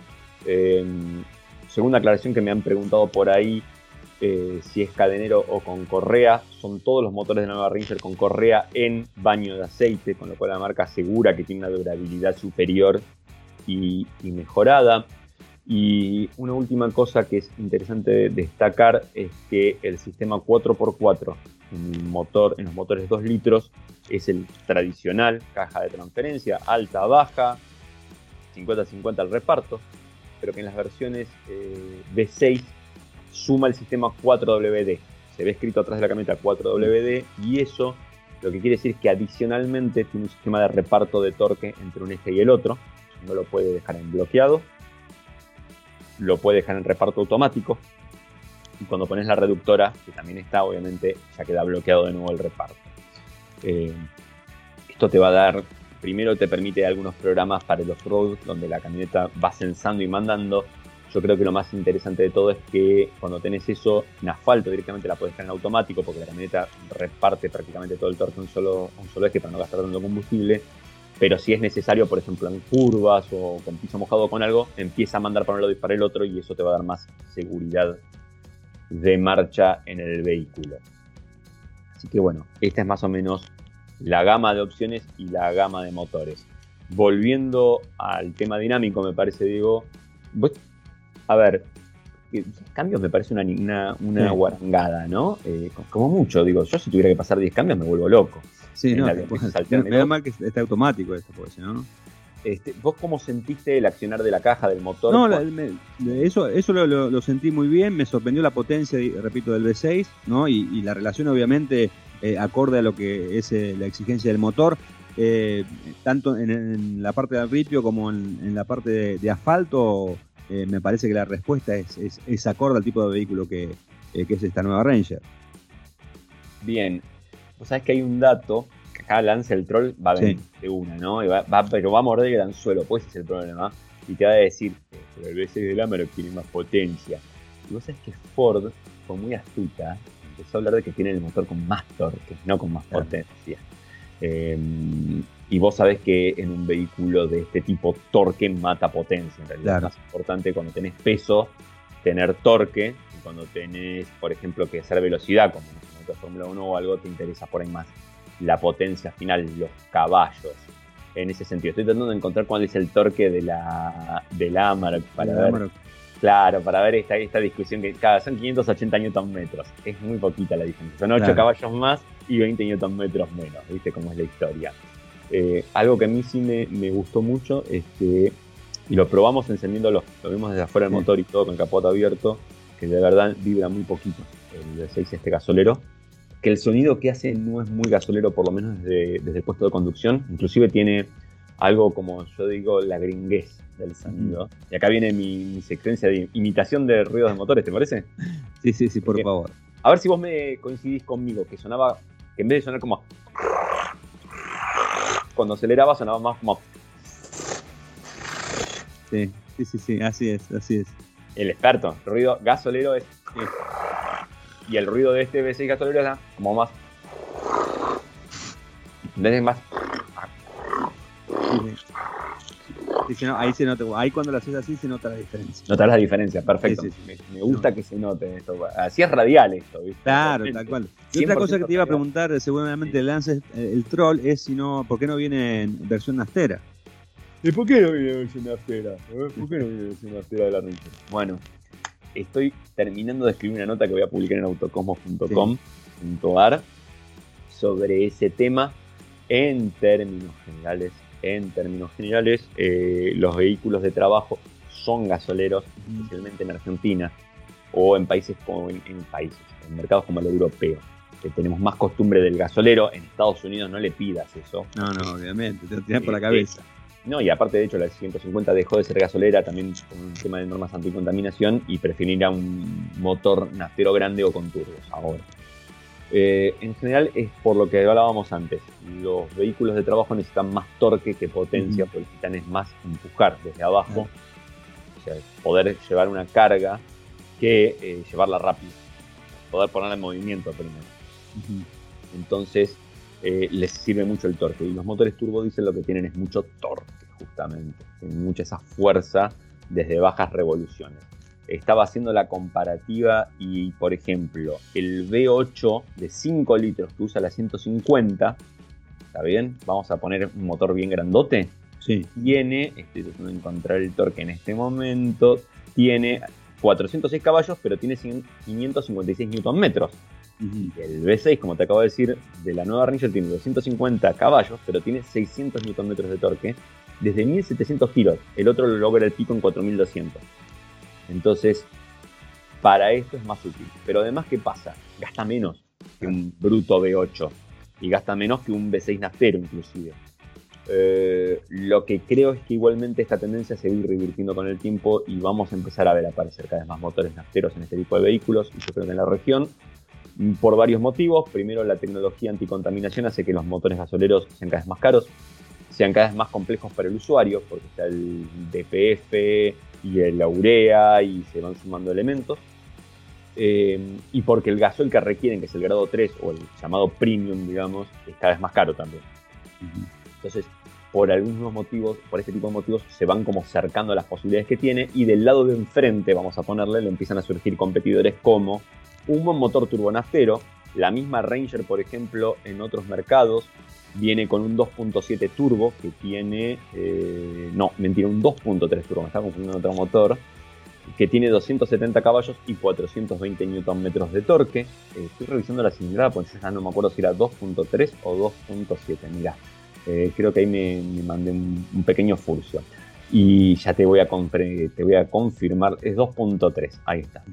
Em, segunda aclaración que me han preguntado por ahí, eh, si es cadenero o con correa, son todos los motores de la nueva Ranger con correa en baño de aceite, con lo cual la marca asegura que tiene una durabilidad superior y, mejorada. Y una última cosa que es interesante destacar es que el sistema 4x4 en, motor, en los motores 2 litros es el tradicional, caja de transferencia, alta, baja, 50-50 al reparto, pero que en las versiones eh, V6 suma el sistema 4WD. Se ve escrito atrás de la camioneta 4WD y eso lo que quiere decir es que adicionalmente tiene un sistema de reparto de torque entre un eje y el otro. No lo puede dejar en bloqueado, lo puede dejar en reparto automático. Y cuando pones la reductora, que también está, obviamente ya queda bloqueado de nuevo el reparto. Eh, esto te va a dar, primero te permite algunos programas para el off-road, donde la camioneta va sensando y mandando. Yo creo que lo más interesante de todo es que cuando tenés eso en asfalto directamente la puedes dejar en automático porque la camioneta reparte prácticamente todo el torque a un solo, un solo eje para no gastar tanto combustible. Pero si es necesario, por ejemplo, en curvas o con piso mojado o con algo, empieza a mandar para un lado y para el otro y eso te va a dar más seguridad de marcha en el vehículo. Así que bueno, esta es más o menos la gama de opciones y la gama de motores. Volviendo al tema dinámico, me parece, Diego, a ver, cambios me parece una, una, guarangada, ¿no? Eh, como mucho, digo, yo si tuviera que pasar 10 cambios me vuelvo loco. Sí, no, me da mal que esté automático esto, puede ser, ¿no? Este, ¿Vos cómo sentiste el accionar de la caja, del motor? No, eso, eso lo, sentí muy bien, me sorprendió la potencia, repito, del V6, ¿no? Y, la relación obviamente eh, acorde a lo que es eh, la exigencia del motor, eh, tanto en, la parte de arbitrio como en, la parte de, asfalto, me parece que la respuesta es, es, acorde al tipo de vehículo que, que es esta nueva Ranger. Bien, vos sabés que hay un dato acá Lance el troll va a venir de una, ¿no? va, pero va a morder el anzuelo, pues ese es el problema. Y te va a decir, pero el V6 del Amarok tiene más potencia. Y vos sabés que Ford fue muy astuta, empezó a hablar de que tiene el motor con más torque, no con más potencia. Em, y vos sabés que en un vehículo de este tipo, torque mata potencia. En realidad es más importante cuando tenés peso, tener torque, y cuando tenés, por ejemplo, que hacer velocidad, como en motor Fórmula 1 o algo, te interesa por ahí más la potencia final, los caballos. En ese sentido, estoy tratando de encontrar cuál es el torque de la, de la Amarok para ver. Claro, para ver esta, esta discusión que cada son 580 Nm. Es muy poquita la diferencia. Son 8 caballos más y 20 Nm menos. ¿Viste cómo es la historia? Eh, algo que a mí sí me, gustó mucho es que, y lo probamos encendiéndolo, lo vimos desde afuera del motor y todo con el capota abierto, que de verdad vibra muy poquito el V6 este gasolero que el sonido que hace no es muy gasolero, por lo menos desde, el puesto de conducción. Inclusive tiene algo como yo digo, la gringuez del sonido. Y acá viene mi, secuencia de imitación de ruidos de motores, ¿te parece? Sí, sí, sí, por favor. A ver si vos me coincidís conmigo, que sonaba, que en vez de sonar como... Cuando aceleraba sonaba más como... Sí, sí, sí, sí, así es, así es. El experto, el ruido gasolero es y el ruido de este V6 gasolero da como más. ¿Entendés? Más. Ahí se nota, ahí cuando lo haces así se nota la diferencia. Notas la diferencia, perfecto. me, gusta que se note esto. Así es radial esto, ¿viste? Claro, tal cual. Y otra cosa que te iba a preguntar, seguramente el Lance, eh, el troll, es si no, ¿por qué no viene en versión nastera? ¿Y por qué no viene en versión nastera? ¿Eh? ¿Por qué no viene en versión nastera de la Ranger? Bueno, estoy terminando de escribir una nota que voy a publicar en autocosmos.com.ar sobre ese tema en términos generales. En términos generales, eh, los vehículos de trabajo son gasoleros, especialmente en Argentina o en países como en, países, en mercados como el europeo, que tenemos más costumbre del gasolero. En Estados Unidos no le pidas eso. No, no, obviamente, te lo tiras por la cabeza. No, y aparte, de hecho, la 150 dejó de ser gasolera también con un tema de normas anticontaminación y preferir a un motor naftero grande o con turbos ahora. Eh, en general es por lo que hablábamos antes. Los vehículos de trabajo necesitan más torque que potencia, porque necesitan es más empujar desde abajo. O sea, poder llevar una carga que eh, llevarla rápido. Poder ponerla en movimiento primero. Entonces, eh, les sirve mucho el torque. Y los motores turbo dicen lo que tienen es mucho torque, justamente. Tienen mucha esa fuerza desde bajas revoluciones. Estaba haciendo la comparativa y, por ejemplo, el V8 de 5 litros que usa la 150, ¿está bien? Vamos a poner un motor bien grandote. Sí. Tiene, estoy tratando de encontrar el torque en este momento, tiene 406 caballos, pero tiene 556 Nm. El V6, como te acabo de decir, de la nueva Ranger tiene 250 caballos, pero tiene 600 Nm de torque desde 1700 kilos. El otro lo logra el pico en 4200. Entonces, para esto es más útil. Pero además, ¿qué pasa? Gasta menos que un bruto V8 y gasta menos que un V6 naftero inclusive. Eh, lo que creo es que igualmente esta tendencia se va a ir revirtiendo con el tiempo y vamos a empezar a ver aparecer cada vez más motores nafteros en este tipo de vehículos y yo creo que en la región por varios motivos. Primero, la tecnología anticontaminación hace que los motores gasoleros sean cada vez más caros, sean cada vez más complejos para el usuario, porque está el DPF y la urea y se van sumando elementos. Eh, y porque el gasoil que requieren, que es el grado 3 o el llamado premium, digamos, es cada vez más caro también. Entonces, por algunos motivos, por este tipo de motivos, se van como cercando las posibilidades que tiene y del lado de enfrente, vamos a ponerle, le empiezan a surgir competidores como un buen motor turbonaftero. La misma Ranger, por ejemplo, en otros mercados viene con un 2.7 turbo que tiene, eh, no, mentira, un 2.3 turbo, me está confundiendo otro motor, que tiene 270 caballos y 420 Nm de torque. Eh, estoy revisando la cilindrada porque ya no me acuerdo si era 2.3 o 2.7, mira, eh, creo que ahí me, mandé un, pequeño furcio. Y ya te voy a, te voy a confirmar, es 2.3, ahí está.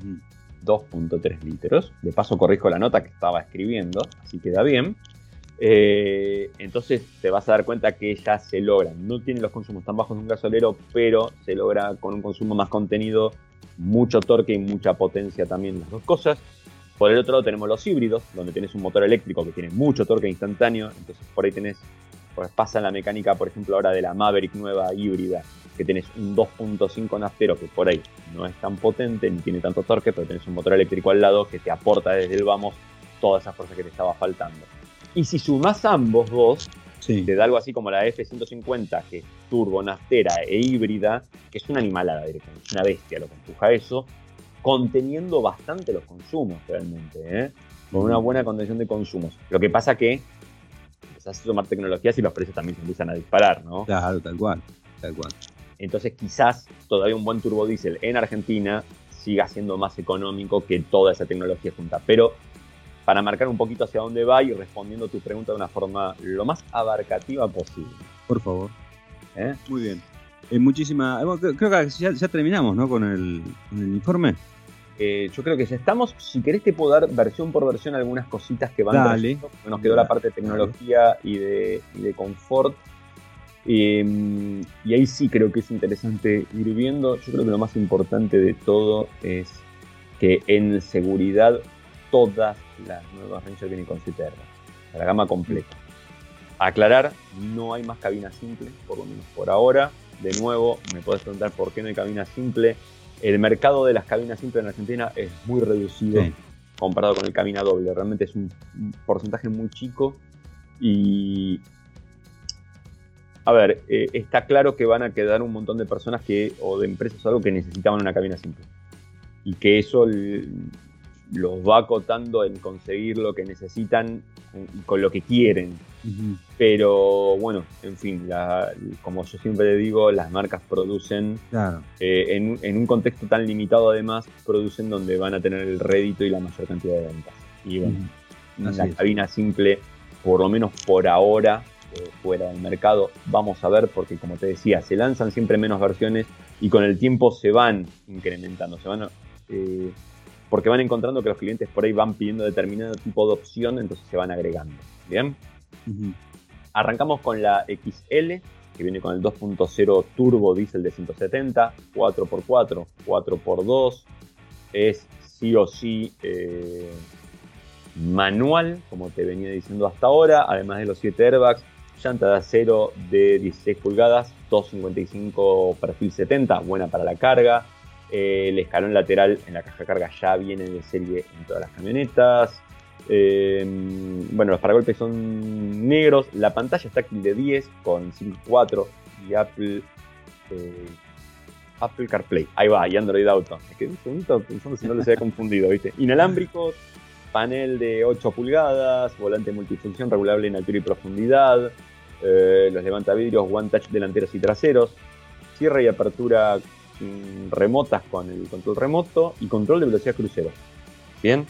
2.3 litros. De paso corrijo la nota que estaba escribiendo, así queda bien. Eh, entonces te vas a dar cuenta que ya se logra. No tiene los consumos tan bajos de un gasolero, pero se logra con un consumo más contenido, mucho torque y mucha potencia también, las dos cosas. Por el otro lado tenemos los híbridos, donde tienes un motor eléctrico que tiene mucho torque instantáneo, entonces por ahí tenés, pues pasa la mecánica, por ejemplo, ahora de la Maverick nueva híbrida, que tenés un 2.5 naftero que por ahí no es tan potente ni tiene tanto torque, pero tenés un motor eléctrico al lado que te aporta desde el vamos toda esa fuerza que te estaba faltando. Y si sumás ambos dos, te da algo así como la F-150, que es turbo, naftera e híbrida, que es una animalada directamente, es una bestia lo que empuja eso, conteniendo bastante los consumos realmente, ¿eh? con una buena contención de consumos. Lo que pasa que empezás a tomar tecnologías y los precios también se empiezan a disparar, ¿no? Claro, tal cual, tal cual. Entonces quizás todavía un buen turbodiesel en Argentina siga siendo más económico que toda esa tecnología junta. Pero para marcar un poquito hacia dónde va y respondiendo tu pregunta de una forma lo más abarcativa posible. Por favor. ¿Eh? Muy bien. Eh, muchísima. Eh, creo que ya, terminamos, ¿no? Con el, informe. yo creo que ya estamos. Si querés te puedo dar versión por versión algunas cositas que van Dale. Nos quedó la parte de tecnología y de, y de confort Em, y ahí sí creo que es interesante ir viendo. Yo creo que lo más importante de todo es que en seguridad todas las nuevas Ranger vienen con 7 la gama completa. Aclarar, no hay más cabina simple, por lo menos por ahora. De nuevo, me puedes preguntar por qué no hay cabina simple. El mercado de las cabinas simples en Argentina es muy reducido comparado con el cabina doble. Realmente es un porcentaje muy chico y a ver, eh, está claro que van a quedar un montón de personas que, o de empresas o algo que necesitaban una cabina simple. Y que eso los va acotando en conseguir lo que necesitan con lo que quieren. Pero bueno, en fin, como yo siempre digo, las marcas producen eh, en, un contexto tan limitado además, producen donde van a tener el rédito y la mayor cantidad de ventas. Y bueno, la cabina simple, por lo menos por ahora, fuera del mercado. Vamos a ver, porque como te decía, se lanzan siempre menos versiones y con el tiempo se van incrementando, se van, eh, porque van encontrando que los clientes por ahí van pidiendo determinado tipo de opción, entonces se van agregando. Bien. Arrancamos con la XL, que viene con el 2.0 turbo diésel de 170, 4x4, 4x2, es sí o sí eh, manual, como te venía diciendo hasta ahora, además de los 7 airbags, llanta de acero de 16 pulgadas, 255 perfil 70, buena para la carga. Eh, el escalón lateral en la caja carga ya viene de serie en todas las camionetas. Eh, bueno, los paragolpes son negros. La pantalla está aquí de 10 con 5.4 y Apple, eh, Apple CarPlay. Ahí va, y Android Auto. Es que un segundito pensando si no les había confundido, ¿viste? Inalámbricos, panel de 8 pulgadas, volante multifunción regulable en altura y profundidad, eh, los levantavidrios One Touch delanteros y traseros, cierre y apertura remotas con el control remoto y control de velocidad crucero. Bien,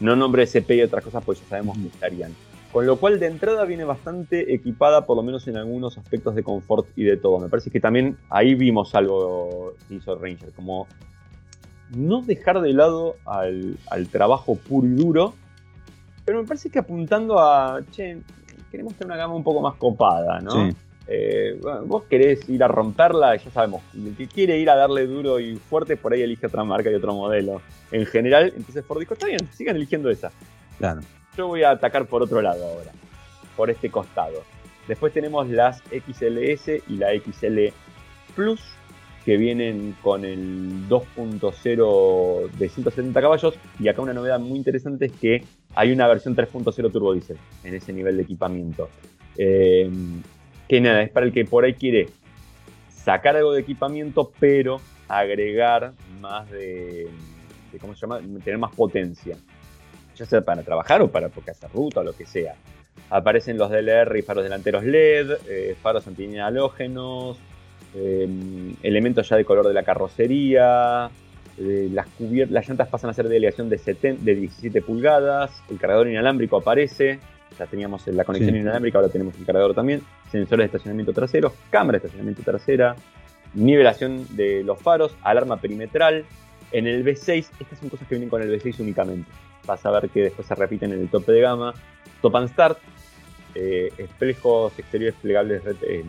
no nombre SP y otras cosas, pues ya sabemos que estarían. Con lo cual de entrada viene bastante equipada, por lo menos en algunos aspectos de confort y de todo. Me parece que también ahí vimos algo que hizo Ranger, como no dejar de lado al, trabajo puro y duro, pero me parece que apuntando a, che, queremos tener una gama un poco más copada, ¿no? Eh, vos querés ir a romperla, ya sabemos, el que quiere ir a darle duro y fuerte, por ahí elige otra marca y otro modelo. En general, entonces Ford dijo, está bien, sigan eligiendo esa. Claro. Yo voy a atacar por otro lado ahora, por este costado. Después tenemos las XLS y la XL Plus, que vienen con el 2.0 de 170 caballos. Y acá una novedad muy interesante es que hay una versión 3.0 turbo diesel en ese nivel de equipamiento. Eh, que nada, es para el que por ahí quiere sacar algo de equipamiento, pero agregar más de, ¿cómo se llama? Tener más potencia. Ya sea para trabajar o para porque hacer ruta o lo que sea. Aparecen los DLR y faros delanteros LED, eh, faros antihalógenos, eh, elementos ya de color de la carrocería, eh, las, las llantas pasan a ser de aleación de, de 17 pulgadas, el cargador inalámbrico aparece, ya teníamos la conexión inalámbrica, ahora tenemos el cargador también, sensores de estacionamiento trasero, cámara de estacionamiento trasera, nivelación de los faros, alarma perimetral. En el V6, estas son cosas que vienen con el V6 únicamente. Vas a ver que después se repiten en el tope de gama. Top and Start, eh, espejos exteriores plegables, eh,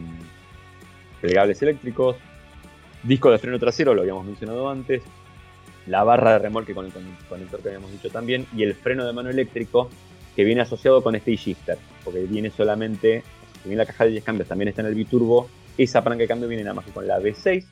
plegables eléctricos, disco de freno trasero, lo habíamos mencionado antes, la barra de remolque con el conector que habíamos dicho también, y el freno de mano eléctrico que viene asociado con este shifter, porque viene solamente, si bien la caja de 10 cambios también está en el biturbo, esa palanca de cambio viene nada más con la V6.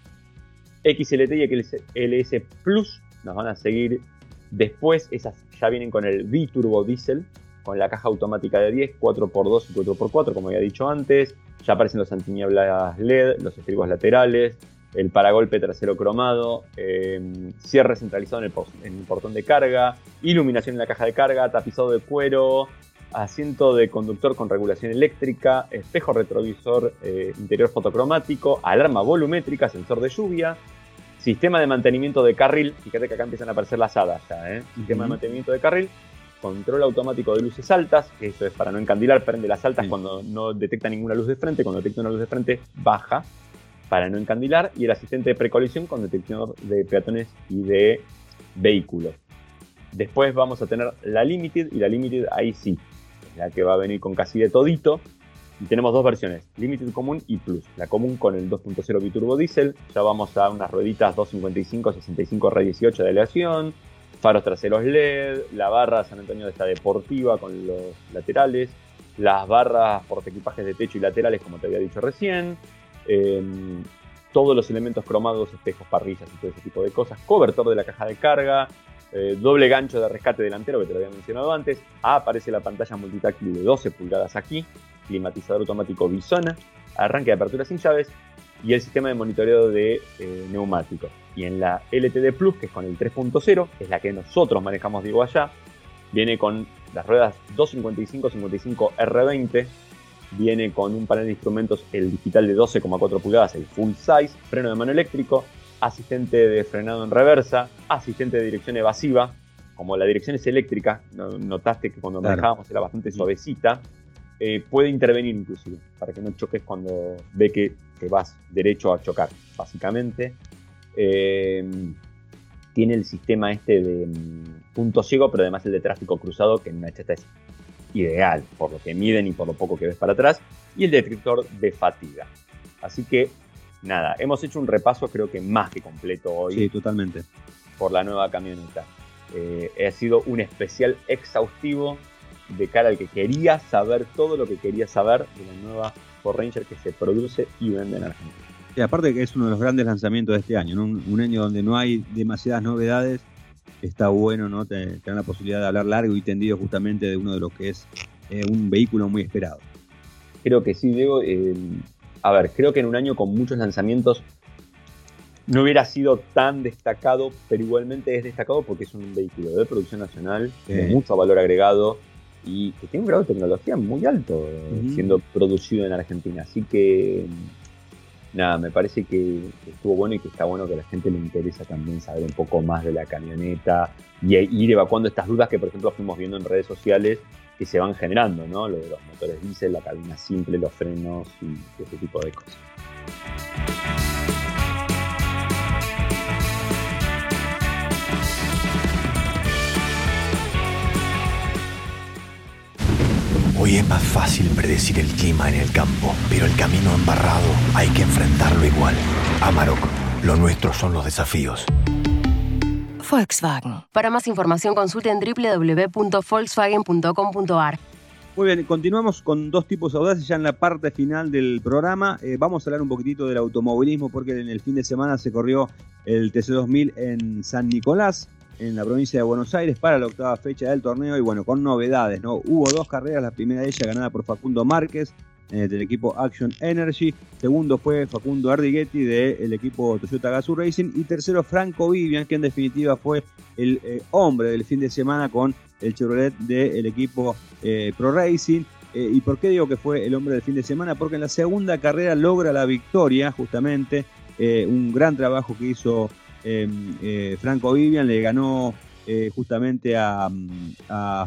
XLT y XLS Plus nos van a seguir después, esas ya vienen con el biturbo diesel, con la caja automática de 10, 4x2 y 4x4, como había dicho antes. Ya aparecen los antinieblas LED, los estribos laterales, el paragolpe trasero cromado, eh, cierre centralizado en el, portón de carga, iluminación en la caja de carga, tapizado de cuero, asiento de conductor con regulación eléctrica, espejo retrovisor eh, interior fotocromático, alarma volumétrica, sensor de lluvia, sistema de mantenimiento de carril, fíjate que acá empiezan a aparecer las hadas ya, ¿eh? sistema de mantenimiento de carril, control automático de luces altas, que eso es para no encandilar, prende las altas cuando no detecta ninguna luz de frente, cuando detecta una luz de frente baja, para no encandilar y el asistente de precolisión con detección de peatones y de vehículos. Después vamos a tener la Limited y la Limited ahí sí, la que va a venir con casi de todito. Y tenemos dos versiones, Limited común y Plus. La común con el 2.0 biturbo diesel, ya vamos a unas rueditas 255 65 R18 de aleación, faros traseros LED, la barra San Antonio de esta deportiva con los laterales, las barras equipajes de techo y laterales como te había dicho recién, Todos los elementos cromados, espejos, parrillas y todo ese tipo de cosas, cobertor de la caja de carga, eh, doble gancho de rescate delantero que te lo había mencionado antes, aparece la pantalla multitáctil de 12 pulgadas aquí, climatizador automático Bisona, arranque de apertura sin llaves y el sistema de monitoreo de eh, neumáticos. Y en la LTD Plus, que es con el 3.0, es la que nosotros manejamos, digo allá, viene con las ruedas 255-55 R20 Viene con un panel de instrumentos, el digital de 12,4 pulgadas, el full size, freno de mano eléctrico, asistente de frenado en reversa, asistente de dirección evasiva. Como la dirección es eléctrica, notaste que cuando manejábamos era bastante suavecita. Eh, puede intervenir inclusive, para que no choques cuando ve que, vas derecho a chocar, básicamente. Eh, tiene el sistema este de mm, punto ciego, pero además el de tráfico cruzado, que en una chata es ideal, por lo que miden y por lo poco que ves para atrás, y el detector de fatiga. Así que, nada, hemos hecho un repaso creo que más que completo hoy. Sí, totalmente. Por la nueva camioneta. Eh, ha sido un especial exhaustivo de cara al que quería saber todo lo que quería saber de la nueva Ford Ranger que se produce y vende en Argentina. Y aparte que es uno de los grandes lanzamientos de este año, un año donde no hay demasiadas novedades está bueno, ¿no? Tener, la posibilidad de hablar largo y tendido justamente de uno de los que es eh, un vehículo muy esperado. Creo que sí, Diego. Eh, a ver, creo que en un año con muchos lanzamientos no hubiera sido tan destacado, pero igualmente es destacado porque es un vehículo de producción nacional, de mucho valor agregado y que tiene un grado de tecnología muy alto siendo producido en Argentina. Así que nada, me parece que estuvo bueno y que está bueno que a la gente le interesa también saber un poco más de la camioneta y ir evacuando estas dudas que, por ejemplo, fuimos viendo en redes sociales que se van generando, ¿no? Lo de los motores diésel, la cabina simple, los frenos y ese tipo de cosas. Hoy es más fácil predecir el clima en el campo, pero el camino embarrado hay que enfrentarlo igual. Amarok, lo nuestro son los desafíos. Volkswagen. Para más información consulte en www.volkswagen.com.ar. Muy bien, continuamos con dos tipos audaces ya en la parte final del programa. Eh, vamos a hablar un poquitito del automovilismo porque en el fin de semana se corrió el TC2000 en San Nicolás en la provincia de Buenos Aires para la octava fecha del torneo y bueno, con novedades, ¿no? Hubo dos carreras, la primera de ellas ganada por Facundo Márquez eh, del equipo Action Energy, segundo fue Facundo Ardighetti del equipo Toyota Gazoo Racing y tercero Franco Vivian, que en definitiva fue el eh, hombre del fin de semana con el Chevrolet del equipo eh, Pro Racing. ¿Y por qué digo que fue el hombre del fin de semana? Porque en la segunda carrera logra la victoria, justamente, un gran trabajo que hizo Franco Vivian le ganó eh, justamente a,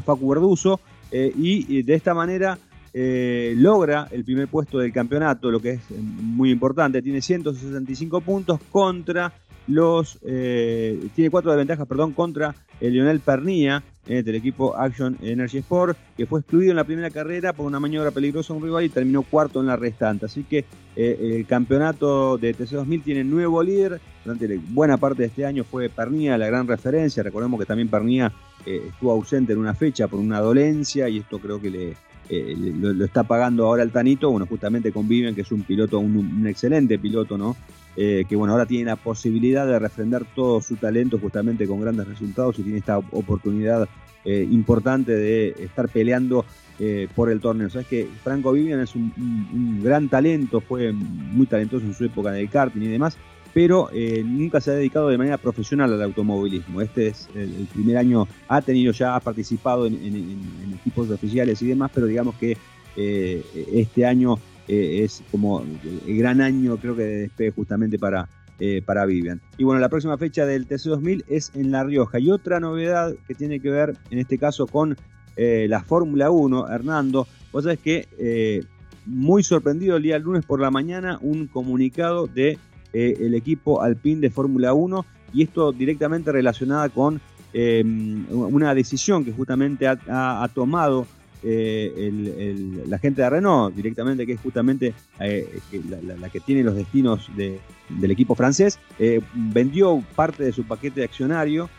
Facu Verduso eh, y, de esta manera logra el primer puesto del campeonato, lo que es muy importante, tiene 165 puntos contra los, tiene cuatro de ventaja, perdón, contra el Lionel Pernía, eh, del equipo Action Energy Sport, que fue excluido en la primera carrera por una maniobra peligrosa a un rival y terminó cuarto en la restante. Así que eh, el campeonato de TC2000 tiene nuevo líder. Durante buena parte de este año fue Pernía la gran referencia. Recordemos que también Pernía eh, estuvo ausente en una fecha por una dolencia y esto creo que le, lo, está pagando ahora el Tanito. Bueno, justamente conviven que es un piloto, un excelente piloto, ¿no? Eh, que bueno, ahora tiene la posibilidad de refrendar todo su talento justamente con grandes resultados y tiene esta oportunidad eh, importante de estar peleando eh, por el torneo. Sabes que Franco Vivian es un, gran talento, fue muy talentoso en su época en karting y demás, pero nunca se ha dedicado de manera profesional al automovilismo. Este es el, primer año, ha tenido ya, ha participado en equipos oficiales y demás, pero digamos que este año eh, es como el gran año, creo que de despegue justamente para, eh, para Vivian. Y bueno, la próxima fecha del TC2000 es en La Rioja. Y otra novedad que tiene que ver, en este caso, con eh, la Fórmula 1, Hernando. Vos sabés que muy sorprendido el día lunes por la mañana un comunicado de el equipo Alpine de Fórmula 1 y esto directamente relacionada con una decisión que justamente ha tomado eh, la gente de Renault directamente, que es justamente eh, la, que tiene los destinos del equipo francés, eh, vendió parte de su paquete de accionario.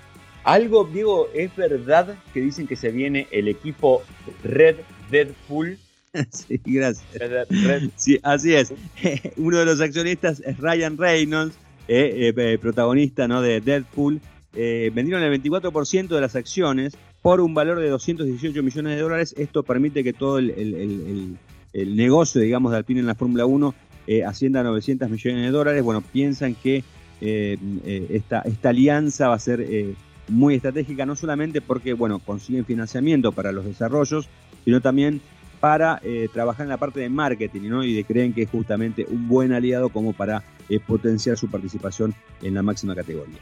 Algo, Diego, es verdad que dicen que se viene el equipo Red Deadpool. *laughs* sí, gracias. Sí, así es. *laughs* Uno de los accionistas es Ryan Reynolds, protagonista ¿no? de Deadpool. vendieron el 24% de las acciones por un valor de 218 millones de dólares. Esto permite que todo el, negocio, digamos, de Alpine en la Fórmula 1 eh, ascienda a 900 millones de dólares. Bueno, piensan que eh, eh, esta, esta alianza va a ser muy estratégica, no solamente porque, bueno, consiguen financiamiento para los desarrollos, sino también para trabajar en la parte de marketing, ¿no? Y creen que es justamente un buen aliado como para potenciar su participación en la máxima categoría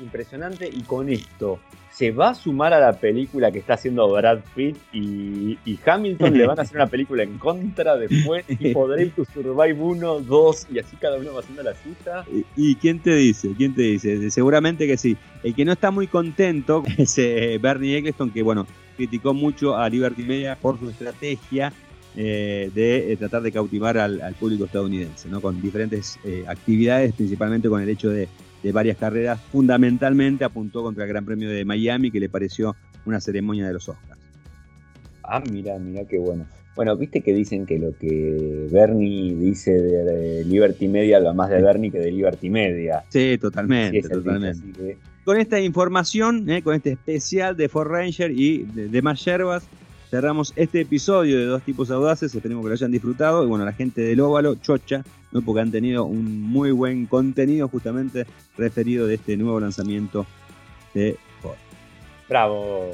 impresionante y con esto se va a sumar a la película que está haciendo Brad Pitt y, Hamilton le van a hacer una película en contra después *laughs* y podréis to Survive 1, 2 y así cada uno va haciendo la cita. ¿Y, quién te dice? ¿Quién te dice? Seguramente que sí. El que no está muy contento *laughs* es eh, Bernie Eccleston que bueno, criticó mucho a Liberty Media por su estrategia eh, de eh, tratar de cautivar al, público estadounidense, ¿no? con diferentes actividades, principalmente con el hecho de de varias carreras, fundamentalmente apuntó contra el Gran Premio de Miami, que le pareció una ceremonia de los Oscars. Ah, mira, mira qué bueno. Bueno, viste que dicen que lo que Bernie dice de, Liberty Media habla más de Bernie que de Liberty Media. Sí, totalmente, totalmente. Con esta información, eh, con este especial de Ford Ranger y de, de más yerbas, cerramos este episodio de Dos Tipos Audaces. Esperemos que lo hayan disfrutado. Y bueno, la gente del Óvalo, chocha, porque han tenido un muy buen contenido justamente referido de este nuevo lanzamiento de Ford. Bravo.